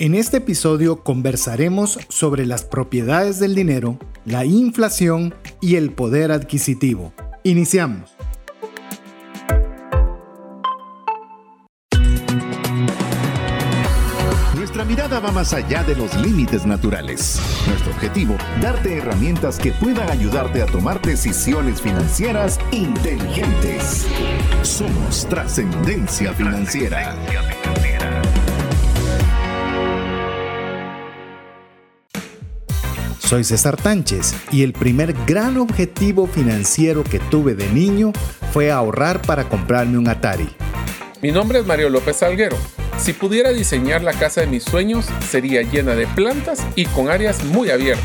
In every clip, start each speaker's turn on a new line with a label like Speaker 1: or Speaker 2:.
Speaker 1: En este episodio conversaremos sobre las propiedades del dinero, la inflación y el poder adquisitivo. Iniciamos.
Speaker 2: Nuestra mirada va más allá de los límites naturales. Nuestro objetivo, darte herramientas que puedan ayudarte a tomar decisiones financieras inteligentes. Somos trascendencia financiera.
Speaker 1: Soy César Tánchez y el primer gran objetivo financiero que tuve de niño fue ahorrar para comprarme un Atari.
Speaker 3: Mi nombre es Mario López Salguero. Si pudiera diseñar la casa de mis sueños, sería llena de plantas y con áreas muy abiertas.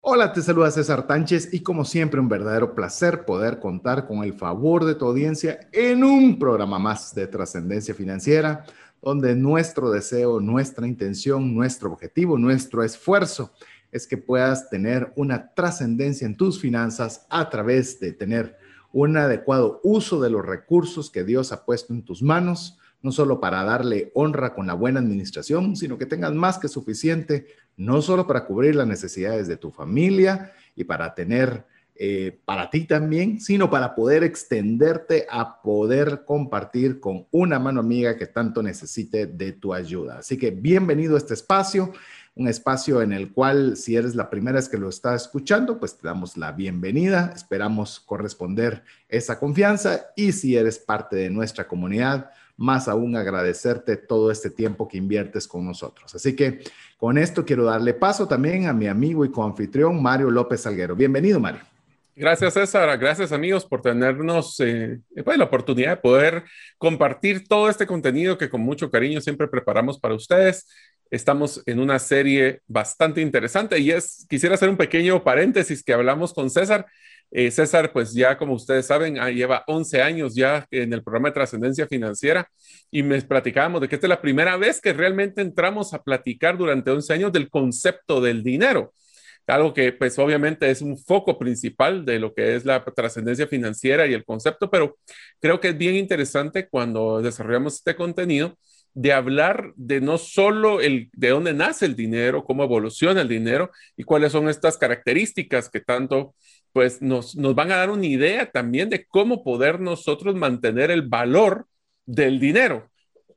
Speaker 1: Hola, te saluda César Tánchez y como siempre un verdadero placer poder contar con el favor de tu audiencia en un programa más de trascendencia financiera donde nuestro deseo, nuestra intención, nuestro objetivo, nuestro esfuerzo es que puedas tener una trascendencia en tus finanzas a través de tener un adecuado uso de los recursos que Dios ha puesto en tus manos, no solo para darle honra con la buena administración, sino que tengas más que suficiente, no solo para cubrir las necesidades de tu familia y para tener eh, para ti también, sino para poder extenderte a poder compartir con una mano amiga que tanto necesite de tu ayuda. Así que bienvenido a este espacio, un espacio en el cual si eres la primera vez que lo estás escuchando, pues te damos la bienvenida, esperamos corresponder esa confianza y si eres parte de nuestra comunidad, más aún agradecerte todo este tiempo que inviertes con nosotros. Así que con esto quiero darle paso también a mi amigo y coanfitrión Mario López Salguero. Bienvenido, Mario.
Speaker 3: Gracias, César. Gracias, amigos, por tenernos eh, pues, la oportunidad de poder compartir todo este contenido que con mucho cariño siempre preparamos para ustedes. Estamos en una serie bastante interesante y es, quisiera hacer un pequeño paréntesis que hablamos con César. Eh, César, pues ya como ustedes saben, ah, lleva 11 años ya en el programa de trascendencia financiera y me platicábamos de que esta es la primera vez que realmente entramos a platicar durante 11 años del concepto del dinero algo que pues obviamente es un foco principal de lo que es la trascendencia financiera y el concepto, pero creo que es bien interesante cuando desarrollamos este contenido de hablar de no solo el de dónde nace el dinero, cómo evoluciona el dinero y cuáles son estas características que tanto pues nos, nos van a dar una idea también de cómo poder nosotros mantener el valor del dinero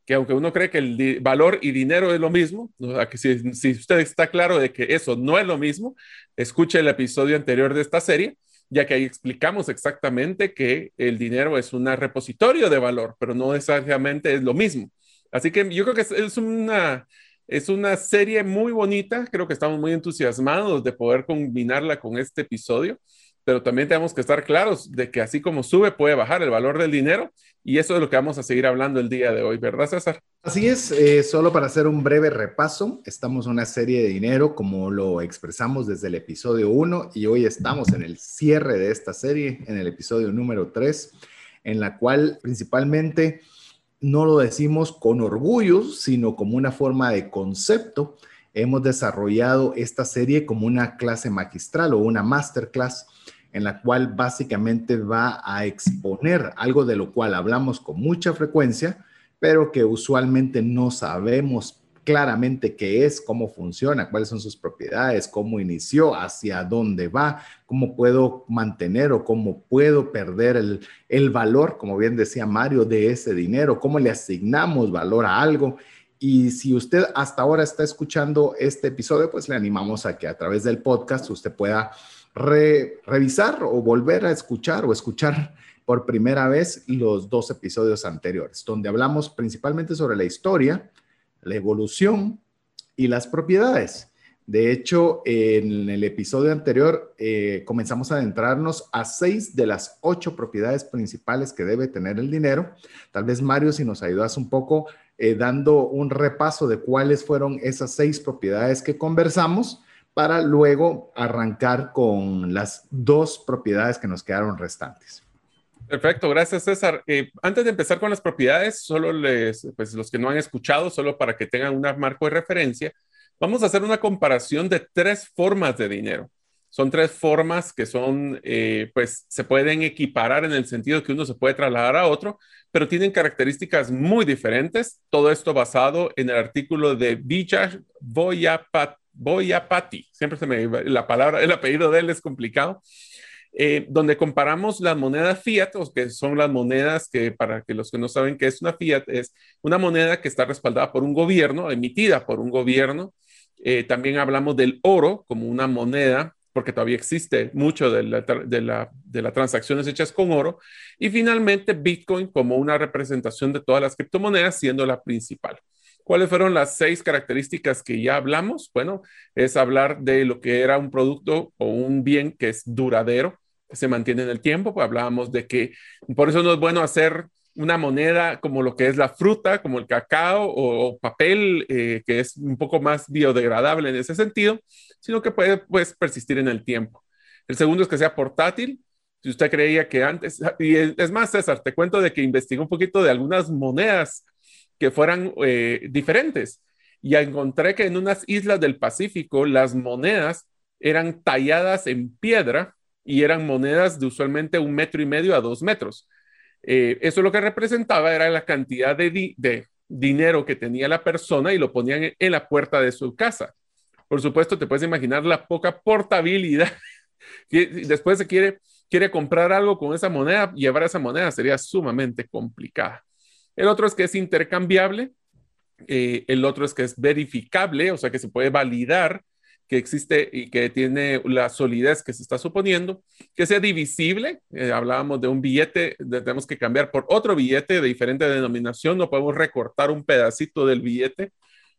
Speaker 3: que aunque uno cree que el valor y dinero es lo mismo, que si, usted está claro de que eso no es lo mismo, escuche el episodio anterior de esta serie, ya que ahí explicamos exactamente que el dinero es un repositorio de valor, pero no necesariamente es lo mismo. Así que yo creo que es, una, es una serie muy bonita, creo que estamos muy entusiasmados de poder combinarla con este episodio pero también tenemos que estar claros de que así como sube puede bajar el valor del dinero y eso es lo que vamos a seguir hablando el día de hoy, ¿verdad César?
Speaker 1: Así es, eh, solo para hacer un breve repaso, estamos en una serie de dinero como lo expresamos desde el episodio 1 y hoy estamos en el cierre de esta serie, en el episodio número 3, en la cual principalmente no lo decimos con orgullo, sino como una forma de concepto. Hemos desarrollado esta serie como una clase magistral o una masterclass en la cual básicamente va a exponer algo de lo cual hablamos con mucha frecuencia, pero que usualmente no sabemos claramente qué es, cómo funciona, cuáles son sus propiedades, cómo inició, hacia dónde va, cómo puedo mantener o cómo puedo perder el, el valor, como bien decía Mario, de ese dinero, cómo le asignamos valor a algo. Y si usted hasta ahora está escuchando este episodio, pues le animamos a que a través del podcast usted pueda revisar o volver a escuchar o escuchar por primera vez los dos episodios anteriores, donde hablamos principalmente sobre la historia, la evolución y las propiedades. De hecho, en el episodio anterior eh, comenzamos a adentrarnos a seis de las ocho propiedades principales que debe tener el dinero. Tal vez Mario, si nos ayudas un poco eh, dando un repaso de cuáles fueron esas seis propiedades que conversamos para luego arrancar con las dos propiedades que nos quedaron restantes.
Speaker 3: Perfecto, gracias César. Eh, antes de empezar con las propiedades, solo les, pues los que no han escuchado, solo para que tengan un marco de referencia, vamos a hacer una comparación de tres formas de dinero. Son tres formas que son, eh, pues, se pueden equiparar en el sentido que uno se puede trasladar a otro, pero tienen características muy diferentes. Todo esto basado en el artículo de Vijay Boyapati. Siempre se me la palabra, el apellido de él es complicado. Eh, donde comparamos las monedas fiat, que son las monedas que, para que los que no saben qué es una fiat, es una moneda que está respaldada por un gobierno, emitida por un gobierno. Eh, también hablamos del oro como una moneda porque todavía existe mucho de, las transacciones hechas con oro. Y finalmente, Bitcoin como una representación de todas las criptomonedas, siendo la principal. ¿Cuáles fueron las seis características que ya hablamos? Bueno, es hablar de lo que era un producto o un bien que es duradero, que se mantiene en el tiempo. Pues hablábamos de que por eso no es bueno hacer una moneda como lo que es la fruta, como el cacao o, papel, eh, que es un poco más biodegradable en ese sentido, sino que puede pues, persistir en el tiempo. El segundo es que sea portátil. Si usted creía que antes, y es más, César, te cuento de que investigué un poquito de algunas monedas que fueran eh, diferentes y encontré que en unas islas del Pacífico las monedas eran talladas en piedra y eran monedas de usualmente un metro y medio a dos metros. Eh, eso lo que representaba era la cantidad de, dinero que tenía la persona y lo ponían en la puerta de su casa. Por supuesto, te puedes imaginar la poca portabilidad. Después se quiere, quiere comprar algo con esa moneda, llevar esa moneda sería sumamente complicada. El otro es que es intercambiable. Eh, el otro es que es verificable, o sea que se puede validar que existe y que tiene la solidez que se está suponiendo, que sea divisible. Eh, hablábamos de un billete, tenemos que cambiar por otro billete de diferente denominación, no podemos recortar un pedacito del billete.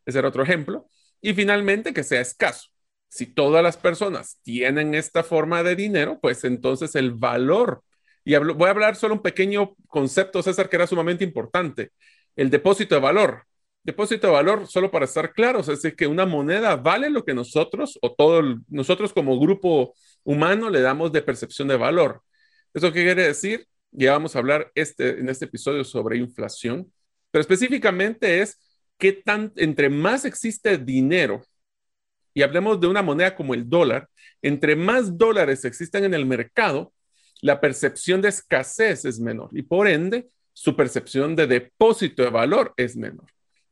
Speaker 3: Ese era otro ejemplo. Y finalmente, que sea escaso. Si todas las personas tienen esta forma de dinero, pues entonces el valor, y voy a hablar solo un pequeño concepto, César, que era sumamente importante, el depósito de valor. Depósito de valor, solo para estar claros, es decir, que una moneda vale lo que nosotros o todos nosotros como grupo humano le damos de percepción de valor. ¿Eso qué quiere decir? Ya vamos a hablar este, en este episodio sobre inflación, pero específicamente es qué tan, entre más existe dinero, y hablemos de una moneda como el dólar, entre más dólares existen en el mercado, la percepción de escasez es menor y por ende su percepción de depósito de valor es menor.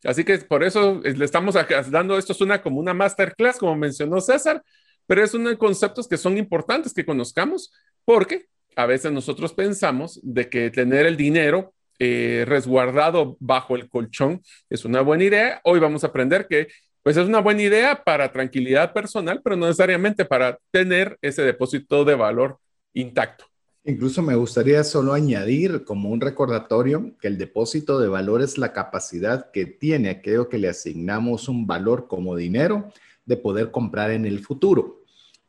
Speaker 3: Así que por eso le estamos dando, esto es una como una masterclass, como mencionó César, pero es uno de conceptos que son importantes que conozcamos porque a veces nosotros pensamos de que tener el dinero eh, resguardado bajo el colchón es una buena idea. Hoy vamos a aprender que pues es una buena idea para tranquilidad personal, pero no necesariamente para tener ese depósito de valor intacto.
Speaker 1: Incluso me gustaría solo añadir como un recordatorio que el depósito de valor es la capacidad que tiene aquello que le asignamos un valor como dinero de poder comprar en el futuro.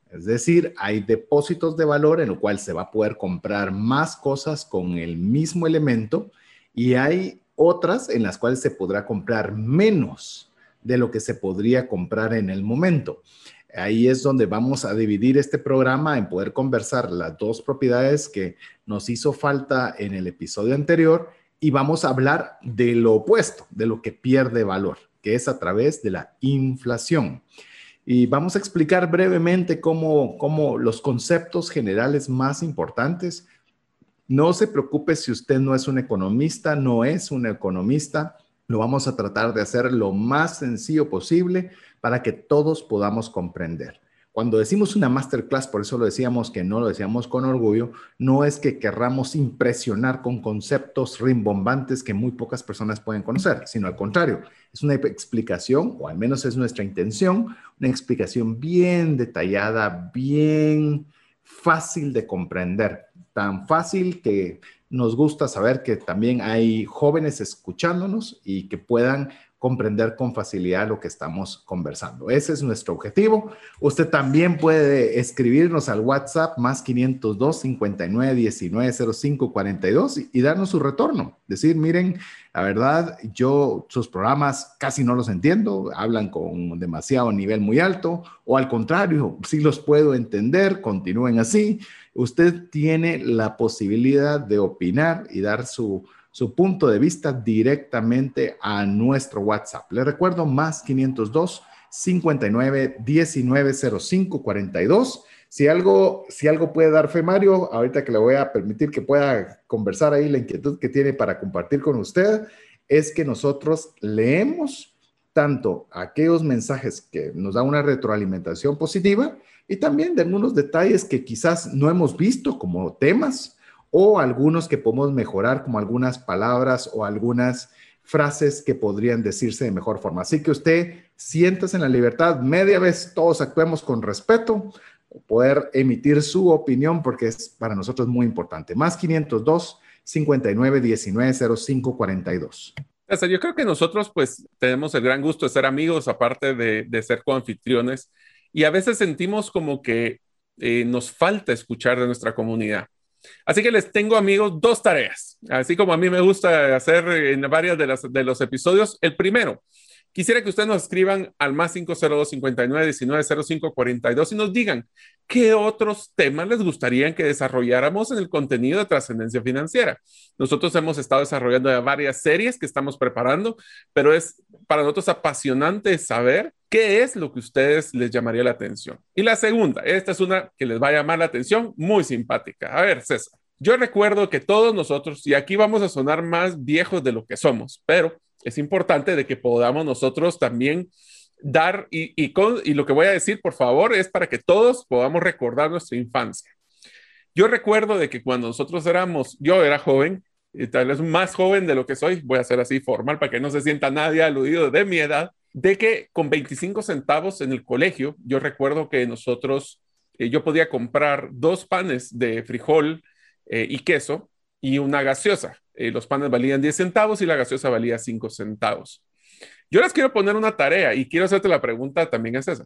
Speaker 1: Es decir, hay depósitos de valor en lo cual se va a poder comprar más cosas con el mismo elemento y hay otras en las cuales se podrá comprar menos de lo que se podría comprar en el momento. Ahí es donde vamos a dividir este programa en poder conversar las dos propiedades que nos hizo falta en el episodio anterior y vamos a hablar de lo opuesto, de lo que pierde valor, que es a través de la inflación. Y vamos a explicar brevemente cómo, cómo los conceptos generales más importantes no se preocupe si usted no es un economista, no es un economista. Lo vamos a tratar de hacer lo más sencillo posible para que todos podamos comprender. Cuando decimos una masterclass, por eso lo decíamos que no lo decíamos con orgullo, no es que querramos impresionar con conceptos rimbombantes que muy pocas personas pueden conocer, sino al contrario, es una explicación, o al menos es nuestra intención, una explicación bien detallada, bien fácil de comprender, tan fácil que nos gusta saber que también hay jóvenes escuchándonos y que puedan comprender con facilidad lo que estamos conversando. Ese es nuestro objetivo. Usted también puede escribirnos al WhatsApp más 502 59 19 05 42 y, darnos su retorno. Decir, miren, la verdad, yo sus programas casi no los entiendo, hablan con demasiado nivel muy alto o al contrario, sí los puedo entender, continúen así. Usted tiene la posibilidad de opinar y dar su su punto de vista directamente a nuestro WhatsApp. Le recuerdo más 502 59 19 05 42. Si algo, si algo puede dar fe Mario, ahorita que le voy a permitir que pueda conversar ahí la inquietud que tiene para compartir con usted, es que nosotros leemos tanto aquellos mensajes que nos dan una retroalimentación positiva y también de algunos detalles que quizás no hemos visto como temas o algunos que podemos mejorar como algunas palabras o algunas frases que podrían decirse de mejor forma. Así que usted siéntase en la libertad, media vez todos actuemos con respeto, poder emitir su opinión porque es para nosotros muy importante. Más 502 59 19 05 42.
Speaker 3: Yo creo que nosotros pues tenemos el gran gusto de ser amigos, aparte de, de ser coanfitriones, y a veces sentimos como que eh, nos falta escuchar de nuestra comunidad. Así que les tengo amigos dos tareas, así como a mí me gusta hacer en varias de, las, de los episodios. El primero, Quisiera que ustedes nos escriban al más 502 59 19 05 42 y nos digan qué otros temas les gustaría que desarrolláramos en el contenido de trascendencia financiera. Nosotros hemos estado desarrollando varias series que estamos preparando, pero es para nosotros apasionante saber qué es lo que a ustedes les llamaría la atención. Y la segunda, esta es una que les va a llamar la atención, muy simpática. A ver, César. Yo recuerdo que todos nosotros, y aquí vamos a sonar más viejos de lo que somos, pero es importante de que podamos nosotros también dar, y, lo que voy a decir, por favor, es para que todos podamos recordar nuestra infancia. Yo recuerdo de que cuando nosotros éramos, yo era joven, y tal vez más joven de lo que soy, voy a ser así formal para que no se sienta nadie aludido de mi edad, de que con 25 centavos en el colegio, yo recuerdo que nosotros, eh, yo podía comprar dos panes de frijol eh, y queso y una gaseosa. Eh, los panes valían 10 centavos y la gaseosa valía 5 centavos. Yo les quiero poner una tarea y quiero hacerte la pregunta también a César.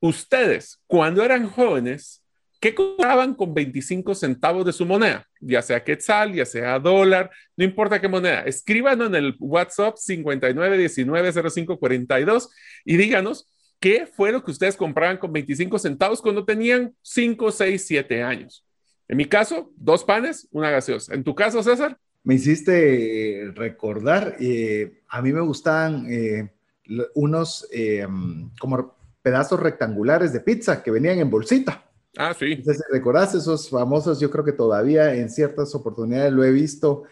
Speaker 3: Ustedes, cuando eran jóvenes, ¿qué compraban con 25 centavos de su moneda? Ya sea quetzal, ya sea dólar, no importa qué moneda. Escríbanos en el WhatsApp 59190542 y díganos qué fue lo que ustedes compraban con 25 centavos cuando tenían 5, 6, 7 años. En mi caso, dos panes, una gaseosa. En tu caso, César?
Speaker 1: Me hiciste eh, recordar, eh, a mí me gustaban eh, unos como pedazos rectangulares de pizza que venían en bolsita.
Speaker 3: Ah, sí.
Speaker 1: Entonces, ¿recordás esos famosos? Yo creo que todavía en ciertas oportunidades lo he visto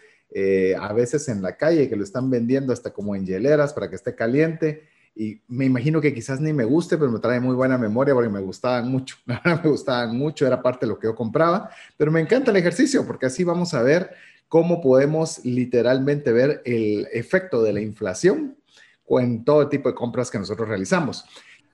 Speaker 1: a veces en la calle que lo están vendiendo hasta como en hieleras para que esté caliente. Y me imagino que quizás ni me guste, pero me trae muy buena memoria porque me gustaban mucho. me gustaban mucho, era parte de lo que yo compraba. Pero me encanta el ejercicio porque así vamos a ver cómo podemos literalmente ver el efecto de la inflación en todo tipo de compras que nosotros realizamos.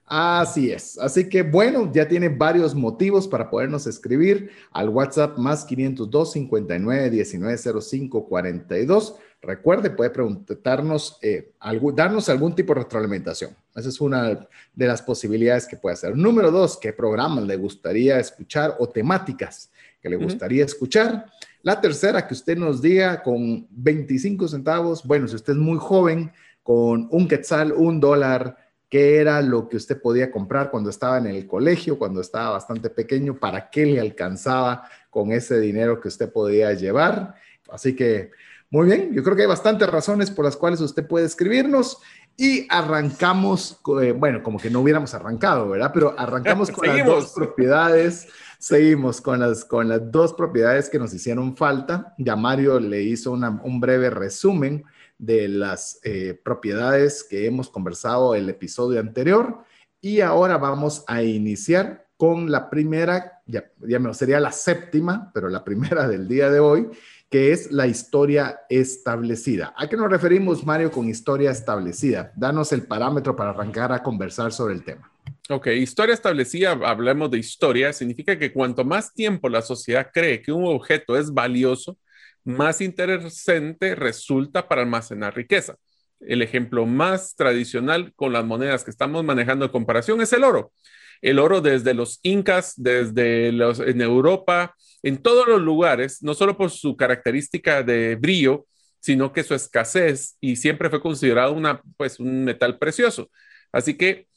Speaker 1: Así es. Así que bueno, ya tiene varios motivos para podernos escribir al WhatsApp más 502 59 19 05 42. Recuerde, puede preguntarnos, eh, darnos algún tipo de retroalimentación. Esa es una de las posibilidades que puede hacer. Número dos, ¿qué programas le gustaría escuchar o temáticas que le gustaría escuchar? La tercera, que usted nos diga con 25 centavos, bueno, si usted es muy joven, con un quetzal, un dólar, qué era lo que usted podía comprar cuando estaba en el colegio, cuando estaba bastante pequeño, para qué le alcanzaba con ese dinero que usted podía llevar. Así que, muy bien, yo creo que hay bastantes razones por las cuales usted puede escribirnos y arrancamos, eh, bueno, como que no hubiéramos arrancado, ¿verdad? Pero arrancamos con las dos propiedades Seguimos con las, con las dos propiedades que nos hicieron falta. Ya Mario le hizo un breve resumen de las eh, propiedades que hemos conversado el episodio anterior. Y ahora vamos a iniciar con la primera, ya, ya sería la séptima, pero la primera del día de hoy, que es la historia establecida. ¿A qué nos referimos, Mario, con historia establecida? Danos el parámetro para arrancar a conversar sobre el tema.
Speaker 3: Ok, historia establecida, hablemos de historia, significa que cuanto más tiempo la sociedad cree que un objeto es valioso, más interesante resulta para almacenar riqueza. El ejemplo más tradicional con las monedas que estamos manejando en comparación es el oro. El oro desde los incas, desde los en Europa, en todos los lugares, no solo por su característica de brillo, sino que su escasez y siempre fue considerado una, pues, un metal precioso. Así que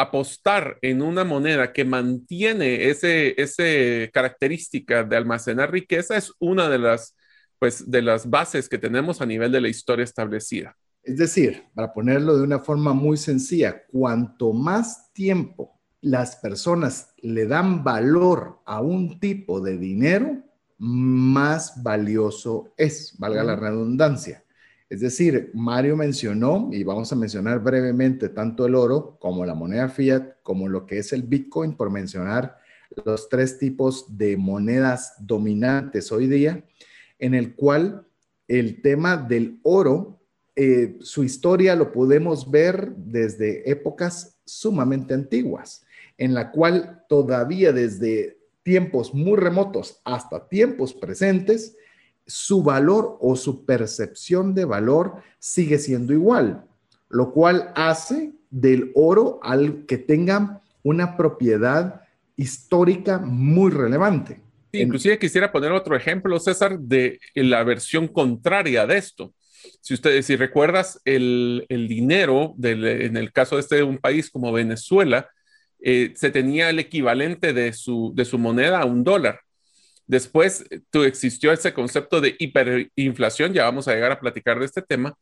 Speaker 3: apostar en una moneda que mantiene ese, ese característica de almacenar riqueza es una de las, pues, de las bases que tenemos a nivel de la historia establecida.
Speaker 1: Es decir, para ponerlo de una forma muy sencilla, cuanto más tiempo las personas le dan valor a un tipo de dinero, más valioso es, valga la redundancia. Es decir, Mario mencionó, y vamos a mencionar brevemente, tanto el oro como la moneda fiat, como lo que es el Bitcoin, por mencionar los tres tipos de monedas dominantes hoy día, en el cual el tema del oro, eh, su historia lo podemos ver desde épocas sumamente antiguas, en la cual todavía desde tiempos muy remotos hasta tiempos presentes, su valor o su percepción de valor sigue siendo igual, lo cual hace del oro al que tenga una propiedad histórica muy relevante.
Speaker 3: inclusive quisiera poner otro ejemplo, César, de la versión contraria de esto. Si ustedes, si recuerdas, el, dinero, en el caso de este un país como Venezuela, eh, se tenía el equivalente de su, de su moneda a un dólar. Después tú, existió ese concepto de hiperinflación, ya vamos a llegar a platicar de este tema.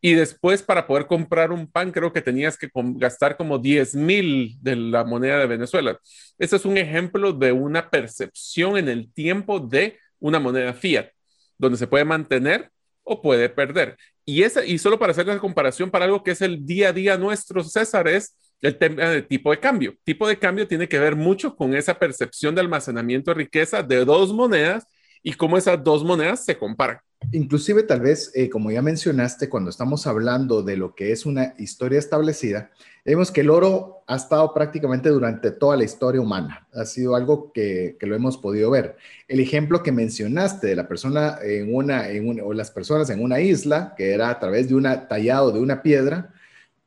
Speaker 3: Y después para poder comprar un pan, creo que tenías que gastar como 10 mil de la moneda de Venezuela. Ese es un ejemplo de una percepción en el tiempo de una moneda fiat, donde se puede mantener o puede perder. Y, esa, y solo para hacer la comparación para algo que es el día a día nuestro, César, es el tema de tipo de cambio. Tipo de cambio tiene que ver mucho con esa percepción de almacenamiento de riqueza de dos monedas y cómo esas dos monedas se comparan.
Speaker 1: Inclusive tal vez, eh, como ya mencionaste, cuando estamos hablando de lo que es una historia establecida, vemos que el oro ha estado prácticamente durante toda la historia humana. Ha sido algo que, lo hemos podido ver. El ejemplo que mencionaste de la persona en una, en o las personas en una isla, que era a través de un tallado de una piedra,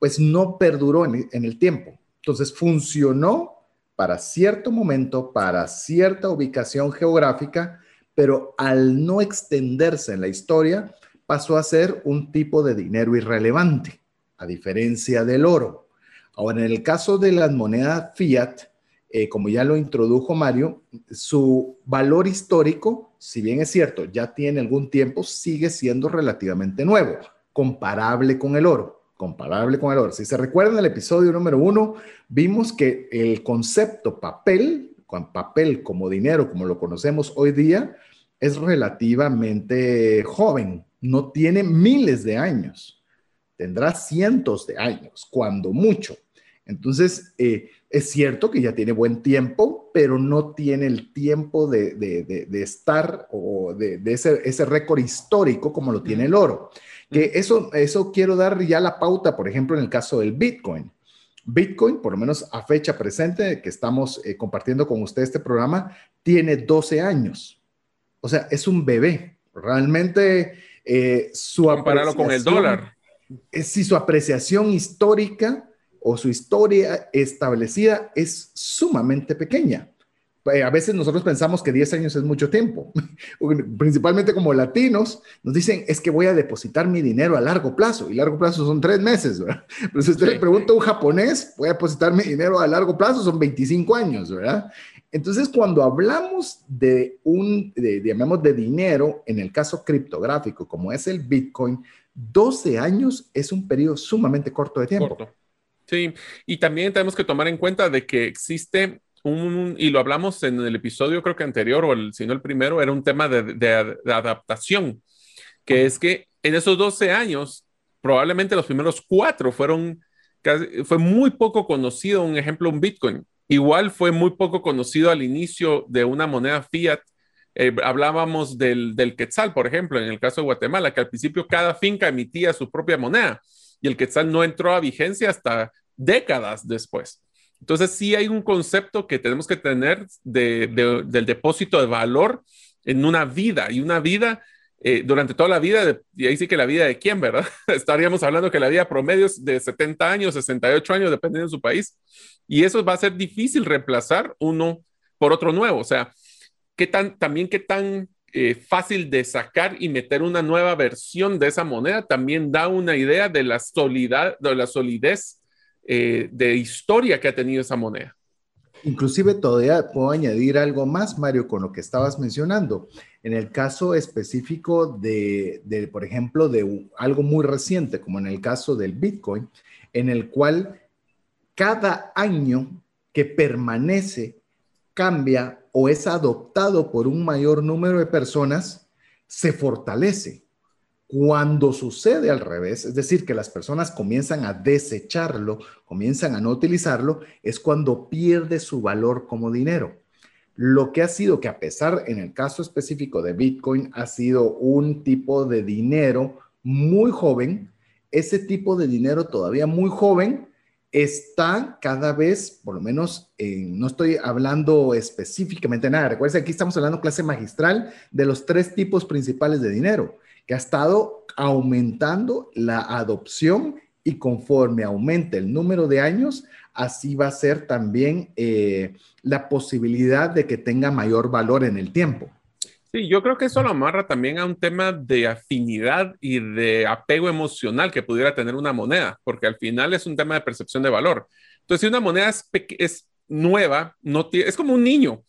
Speaker 1: pues no perduró en, el tiempo. Entonces funcionó para cierto momento, para cierta ubicación geográfica, pero al no extenderse en la historia, pasó a ser un tipo de dinero irrelevante, a diferencia del oro. Ahora, en el caso de las monedas fiat, eh, como ya lo introdujo Mario, su valor histórico, si bien es cierto, ya tiene algún tiempo, sigue siendo relativamente nuevo, comparable con el oro comparable con el oro. Si se recuerdan el episodio número uno, vimos que el concepto papel, con papel como dinero, como lo conocemos hoy día, es relativamente joven, no tiene miles de años, tendrá cientos de años, cuando mucho. Entonces, eh, es cierto que ya tiene buen tiempo, pero no tiene el tiempo de, estar o de, ese, ese récord histórico como lo tiene el oro. Que eso, eso quiero dar ya la pauta, por ejemplo, en el caso del Bitcoin. Bitcoin, por lo menos a fecha presente que estamos eh, compartiendo con usted este programa, tiene 12 años. O sea, es un bebé. Realmente eh, su
Speaker 3: Compararlo con el dólar.
Speaker 1: Es, si su apreciación histórica o su historia establecida es sumamente pequeña. Eh, a veces nosotros pensamos que 10 años es mucho tiempo, principalmente como latinos, nos dicen, es que voy a depositar mi dinero a largo plazo, y largo plazo son tres meses, ¿verdad? Pero si usted le pregunta a un japonés, voy a depositar mi dinero a largo plazo, son 25 años, ¿verdad? Entonces, cuando hablamos de un, de, llamamos de dinero, en el caso criptográfico, como es el Bitcoin, 12 años es un periodo sumamente corto de tiempo.
Speaker 3: Sí, y también tenemos que tomar en cuenta de que existe y lo hablamos en el episodio creo que anterior, o el, si no el primero, era un tema de, adaptación, que es que en esos 12 años, probablemente los primeros cuatro fueron, fue muy poco conocido, un ejemplo, un Bitcoin. Igual fue muy poco conocido al inicio de una moneda fiat. Eh, hablábamos del, del Quetzal, por ejemplo, en el caso de Guatemala, que al principio cada finca emitía su propia moneda y el Quetzal no entró a vigencia hasta décadas después. Entonces, sí hay un concepto que tenemos que tener del depósito de valor en una vida y una vida eh, durante toda la vida, y ahí sí que la vida de quién, ¿verdad? Estaríamos hablando que la vida promedio es de 70 años, 68 años, dependiendo de su país, y eso va a ser difícil reemplazar uno por otro nuevo. O sea, ¿qué tan, también qué tan eh, fácil de sacar y meter una nueva versión de esa moneda también da una idea de la, solidad, de la solidez eh, de historia que ha tenido esa moneda.
Speaker 1: Inclusive todavía puedo añadir algo más, Mario, con lo que estabas mencionando. En el caso específico de, de, por ejemplo, de algo muy reciente, como en el caso del Bitcoin, en el cual cada año que permanece, cambia o es adoptado por un mayor número de personas, se fortalece. Cuando sucede al revés, es decir, que las personas comienzan a desecharlo, comienzan a no utilizarlo, es cuando pierde su valor como dinero. Lo que ha sido que a pesar, en el caso específico de Bitcoin, ha sido un tipo de dinero muy joven, ese tipo de dinero todavía muy joven está cada vez, por lo menos, no estoy hablando específicamente nada. Recuerden, aquí estamos hablando clase magistral de los tres tipos principales de dinero, que ha estado aumentando la adopción y conforme aumente el número de años, así va a ser también eh, la posibilidad de que tenga mayor valor en el tiempo.
Speaker 3: Sí, yo creo que eso lo amarra también a un tema de afinidad y de apego emocional que pudiera tener una moneda, porque al final es un tema de percepción de valor. Entonces, si una moneda es, nueva, no es como un niño.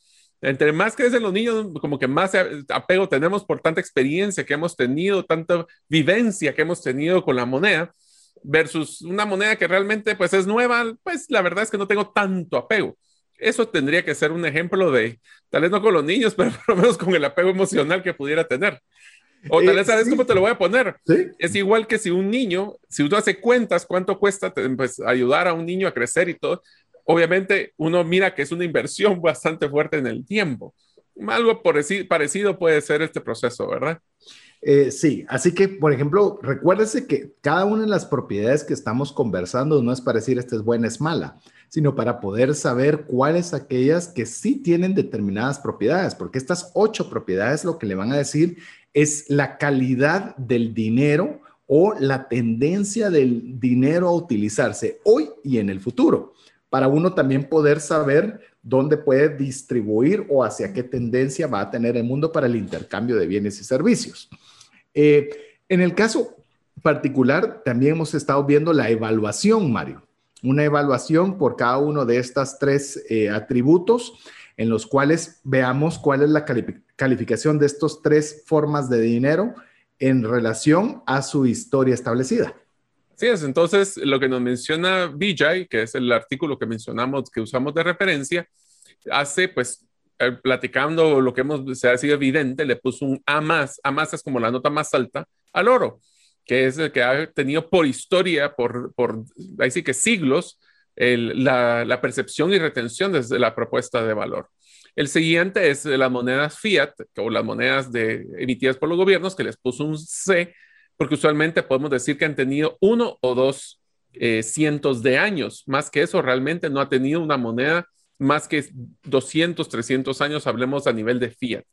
Speaker 3: Entre más crecen los niños, como que más apego tenemos por tanta experiencia que hemos tenido, tanta vivencia que hemos tenido con la moneda versus una moneda que realmente pues es nueva, pues la verdad es que no tengo tanto apego. Eso tendría que ser un ejemplo de, tal vez no con los niños, pero por lo menos con el apego emocional que pudiera tener. O tal vez, ¿sabes cómo te lo voy a poner? Es igual que si un niño, si uno hace cuentas cuánto cuesta pues, ayudar a un niño a crecer y todo, obviamente uno mira que es una inversión bastante fuerte en el tiempo. Algo parecido puede ser este proceso, ¿verdad?
Speaker 1: Eh, sí, así que, por ejemplo, recuérdese que cada una de las propiedades que estamos conversando no es para decir esta es buena, es mala, sino para poder saber cuáles aquellas que sí tienen determinadas propiedades, porque estas ocho propiedades lo que le van a decir es la calidad del dinero o la tendencia del dinero a utilizarse hoy y en el futuro, para uno también poder saber dónde puede distribuir o hacia qué tendencia va a tener el mundo para el intercambio de bienes y servicios. Eh, en el caso particular, también hemos estado viendo la evaluación, Mario, una evaluación por cada uno de estos tres eh, atributos en los cuales veamos cuál es la calificación de estos tres formas de dinero en relación a su historia establecida.
Speaker 3: Sí, es. Entonces, lo que nos menciona Vijay, que es el artículo que mencionamos, que usamos de referencia, hace, pues, eh, platicando lo que hemos, se ha sido evidente, le puso un A más. A más es como la nota más alta al oro, que es el que ha tenido por historia, por, por ahí que siglos, la, la percepción y retención desde la propuesta de valor. El siguiente es las monedas fiat o las monedas de, emitidas por los gobiernos, que les puso un C, porque usualmente podemos decir que han tenido uno o dos eh, cientos de años. Más que eso, realmente no ha tenido una moneda más que 200, 300 años, hablemos a nivel de fiat.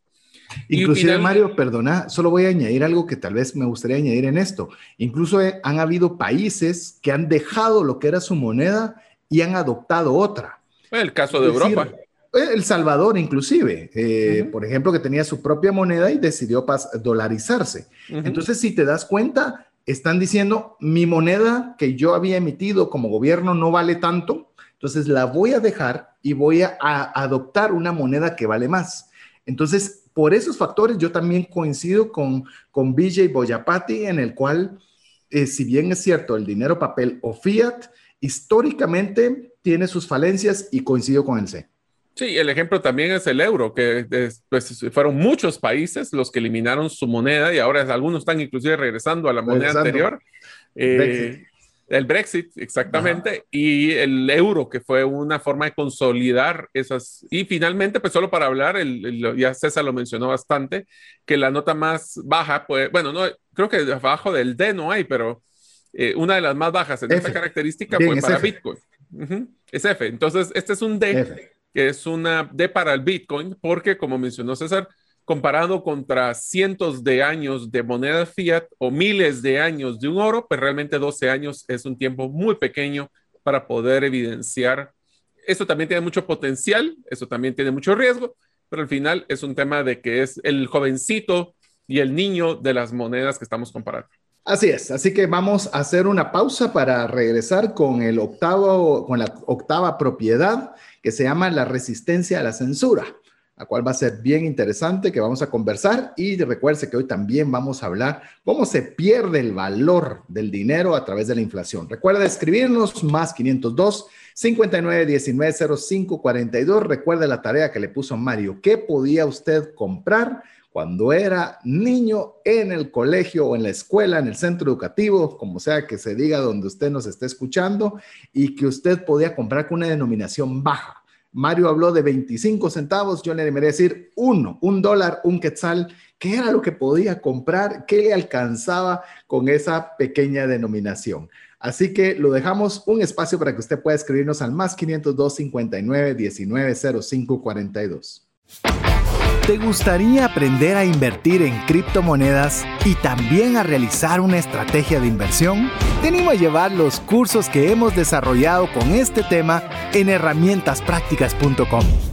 Speaker 1: Inclusive, Mario, perdona, solo voy a añadir algo que tal vez me gustaría añadir en esto. Incluso eh, han habido países que han dejado lo que era su moneda y han adoptado otra.
Speaker 3: El caso de Europa.
Speaker 1: El Salvador, inclusive, eh, por ejemplo, que tenía su propia moneda y decidió dolarizarse. Entonces, si te das cuenta, están diciendo, mi moneda que yo había emitido como gobierno no vale tanto, entonces la voy a dejar y voy a, adoptar una moneda que vale más. Entonces, por esos factores, yo también coincido con, con Vijay Boyapati, en el cual, eh, si bien es cierto, el dinero papel o fiat, históricamente tiene sus falencias y coincido con el C.
Speaker 3: Sí, el ejemplo también es el euro, que pues, fueron muchos países los que eliminaron su moneda y ahora algunos están inclusive regresando a la moneda anterior. Eh, el Brexit, exactamente, y el euro, que fue una forma de consolidar esas. Y finalmente, pues solo para hablar, el, ya César lo mencionó bastante, que la nota más baja, pues, bueno, no, creo que abajo del D no hay, pero eh, una de las más bajas en esta característica fue para Bitcoin. Es F. Entonces, este es un D que es una D para el Bitcoin, porque como mencionó César, comparado contra cientos de años de moneda fiat o miles de años de un oro, pues realmente 12 años es un tiempo muy pequeño para poder evidenciar. Eso también tiene mucho potencial, eso también tiene mucho riesgo, pero al final es un tema de que es el jovencito y el niño de las monedas que estamos comparando.
Speaker 1: Así es, así que vamos a hacer una pausa para regresar con el octavo, con la octava propiedad que se llama la resistencia a la censura. la cual va a ser bien interesante, que vamos a conversar. Y recuerde que hoy también vamos a hablar cómo se pierde el valor del dinero a través de la inflación. Recuerda escribirnos más 502 59 19 05 42. Recuerde la tarea que le puso Mario. ¿Qué podía usted comprar? Cuando era niño en el colegio o en la escuela, en el centro educativo, como sea que se diga donde usted nos esté escuchando, y que usted podía comprar con una denominación baja. Mario habló de 25 centavos, yo le debería decir uno, un dólar, un quetzal, ¿qué era lo que podía comprar? ¿Qué le alcanzaba con esa pequeña denominación? Así que lo dejamos un espacio para que usted pueda escribirnos al más 502 59 19 05 42.
Speaker 4: ¿Te gustaría aprender a invertir en criptomonedas y también a realizar una estrategia de inversión? Te animo a llevar los cursos que hemos desarrollado con este tema en herramientasprácticas.com.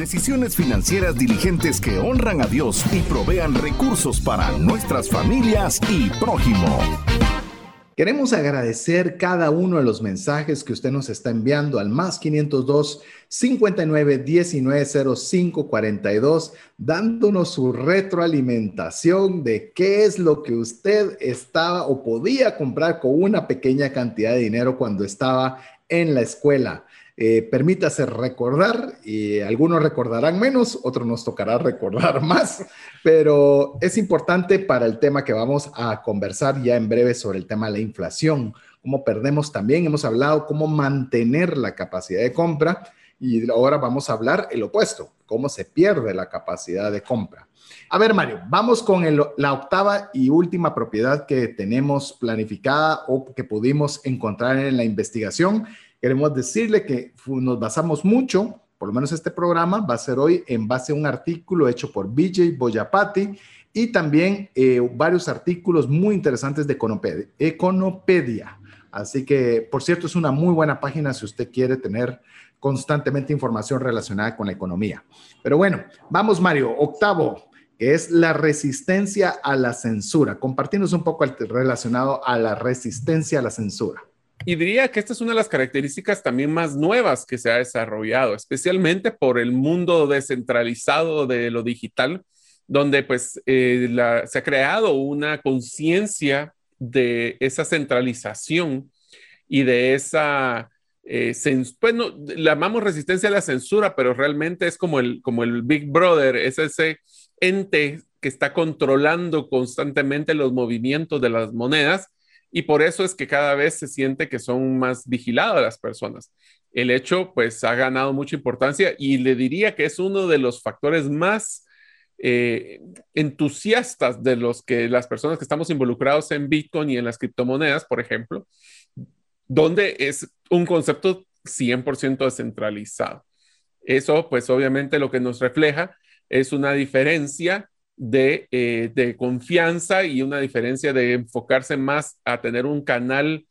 Speaker 2: Decisiones financieras diligentes que honran a Dios y provean recursos para nuestras familias y prójimo.
Speaker 1: Queremos agradecer cada uno de los mensajes que usted nos está enviando al más 502 59 19 05 42, dándonos su retroalimentación de qué es lo que usted estaba o podía comprar con una pequeña cantidad de dinero cuando estaba en la escuela. Eh, permítase recordar, y algunos recordarán menos, otros nos tocará recordar más, pero es importante para el tema que vamos a conversar ya en breve sobre el tema de la inflación, cómo perdemos también, hemos hablado cómo mantener la capacidad de compra y ahora vamos a hablar el opuesto, cómo se pierde la capacidad de compra. A ver, Mario, vamos con la octava y última propiedad que tenemos planificada o que pudimos encontrar en la investigación Queremos decirle que nos basamos mucho, por lo menos este programa va a ser hoy en base a un artículo hecho por BJ Boyapati y también eh, varios artículos muy interesantes de Econopedia, Econopedia. Así que, por cierto, es una muy buena página si usted quiere tener constantemente información relacionada con la economía. Pero bueno, vamos Mario, octavo, que es la resistencia a la censura. Compartimos un poco relacionado a la resistencia a la censura.
Speaker 3: Y diría que esta es una de las características también más nuevas que se ha desarrollado, especialmente por el mundo descentralizado de lo digital, donde pues eh, se ha creado una conciencia de esa centralización y de esa, eh, llamamos resistencia a la censura, pero realmente es como el, como el Big Brother, es ese ente que está controlando constantemente los movimientos de las monedas y por eso es que cada vez se siente que son más vigiladas las personas. El hecho, pues, ha ganado mucha importancia y le diría que es uno de los factores más eh, entusiastas de los que las personas que estamos involucrados en Bitcoin y en las criptomonedas, por ejemplo, donde es un concepto 100% descentralizado. Eso, pues, obviamente lo que nos refleja es una diferencia eh, de, confianza y una diferencia de enfocarse más a tener un canal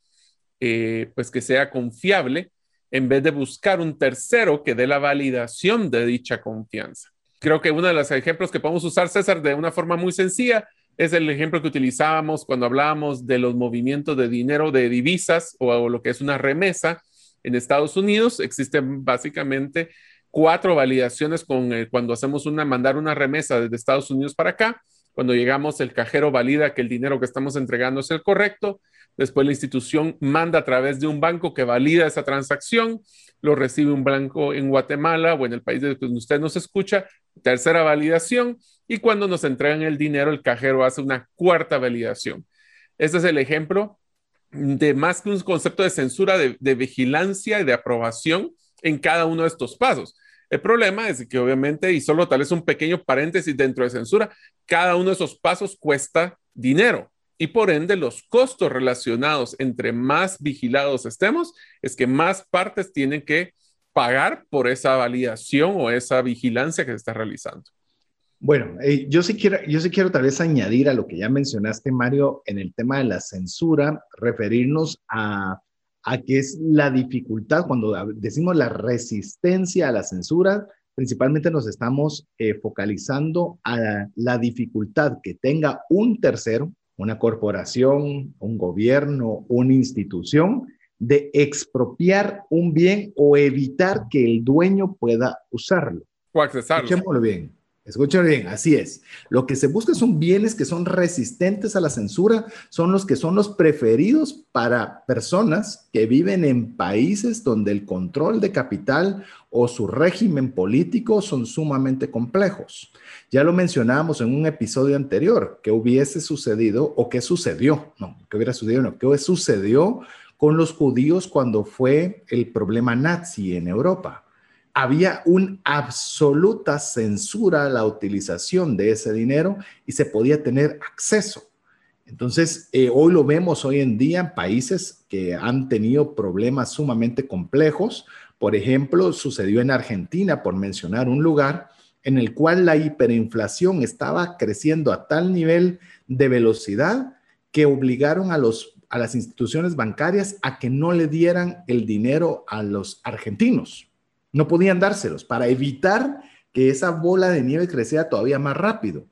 Speaker 3: eh, pues que sea confiable en vez de buscar un tercero que dé la validación de dicha confianza. Creo que uno de los ejemplos que podemos usar, César, de una forma muy sencilla es el ejemplo que utilizábamos cuando hablábamos de los movimientos de dinero de divisas o lo que es una remesa en Estados Unidos. Existen básicamente cuatro validaciones con eh, cuando hacemos una, mandar una remesa desde Estados Unidos para acá. Cuando llegamos, el cajero valida que el dinero que estamos entregando es el correcto. Después la institución manda a través de un banco que valida esa transacción. Lo recibe un banco en Guatemala o en el país de donde usted nos escucha. Tercera validación. Y cuando nos entregan el dinero, el cajero hace una cuarta validación. Este es el ejemplo de más que un concepto de censura, de vigilancia y de aprobación en cada uno de estos pasos. El problema es que obviamente, y solo tal vez un pequeño paréntesis dentro de censura, cada uno de esos pasos cuesta dinero. y por ende los costos relacionados entre más vigilados estemos, es que más partes tienen que pagar por esa validación o esa vigilancia que se está realizando.
Speaker 1: Bueno, eh, yo, sí quiero, yo sí quiero tal vez añadir a lo que ya mencionaste, Mario, en el tema de la censura, referirnos a, a que es la dificultad, cuando decimos la resistencia a la censura, principalmente nos estamos eh, focalizando a la dificultad que tenga un tercero, una corporación, un gobierno, una institución, de expropiar un bien o evitar que el dueño pueda usarlo.
Speaker 3: O accesarlo.
Speaker 1: Escuchémoslo bien. Escuchen bien, así es. Lo que se busca son bienes que son resistentes a la censura, son los que son los preferidos para personas que viven en países donde el control de capital o su régimen político son sumamente complejos. Ya lo mencionábamos en un episodio anterior, que hubiese sucedido o que sucedió, no, que hubiera sucedido, no, que sucedió con los judíos cuando fue el problema nazi en Europa había una absoluta censura a la utilización de ese dinero y se podía tener acceso. Entonces, eh, hoy lo vemos hoy en día en países que han tenido problemas sumamente complejos. Por ejemplo, sucedió en Argentina, por mencionar un lugar, en el cual la hiperinflación estaba creciendo a tal nivel de velocidad que obligaron a, las instituciones bancarias a que no le dieran el dinero a los argentinos no podían dárselos para evitar que esa bola de nieve creciera todavía más rápido.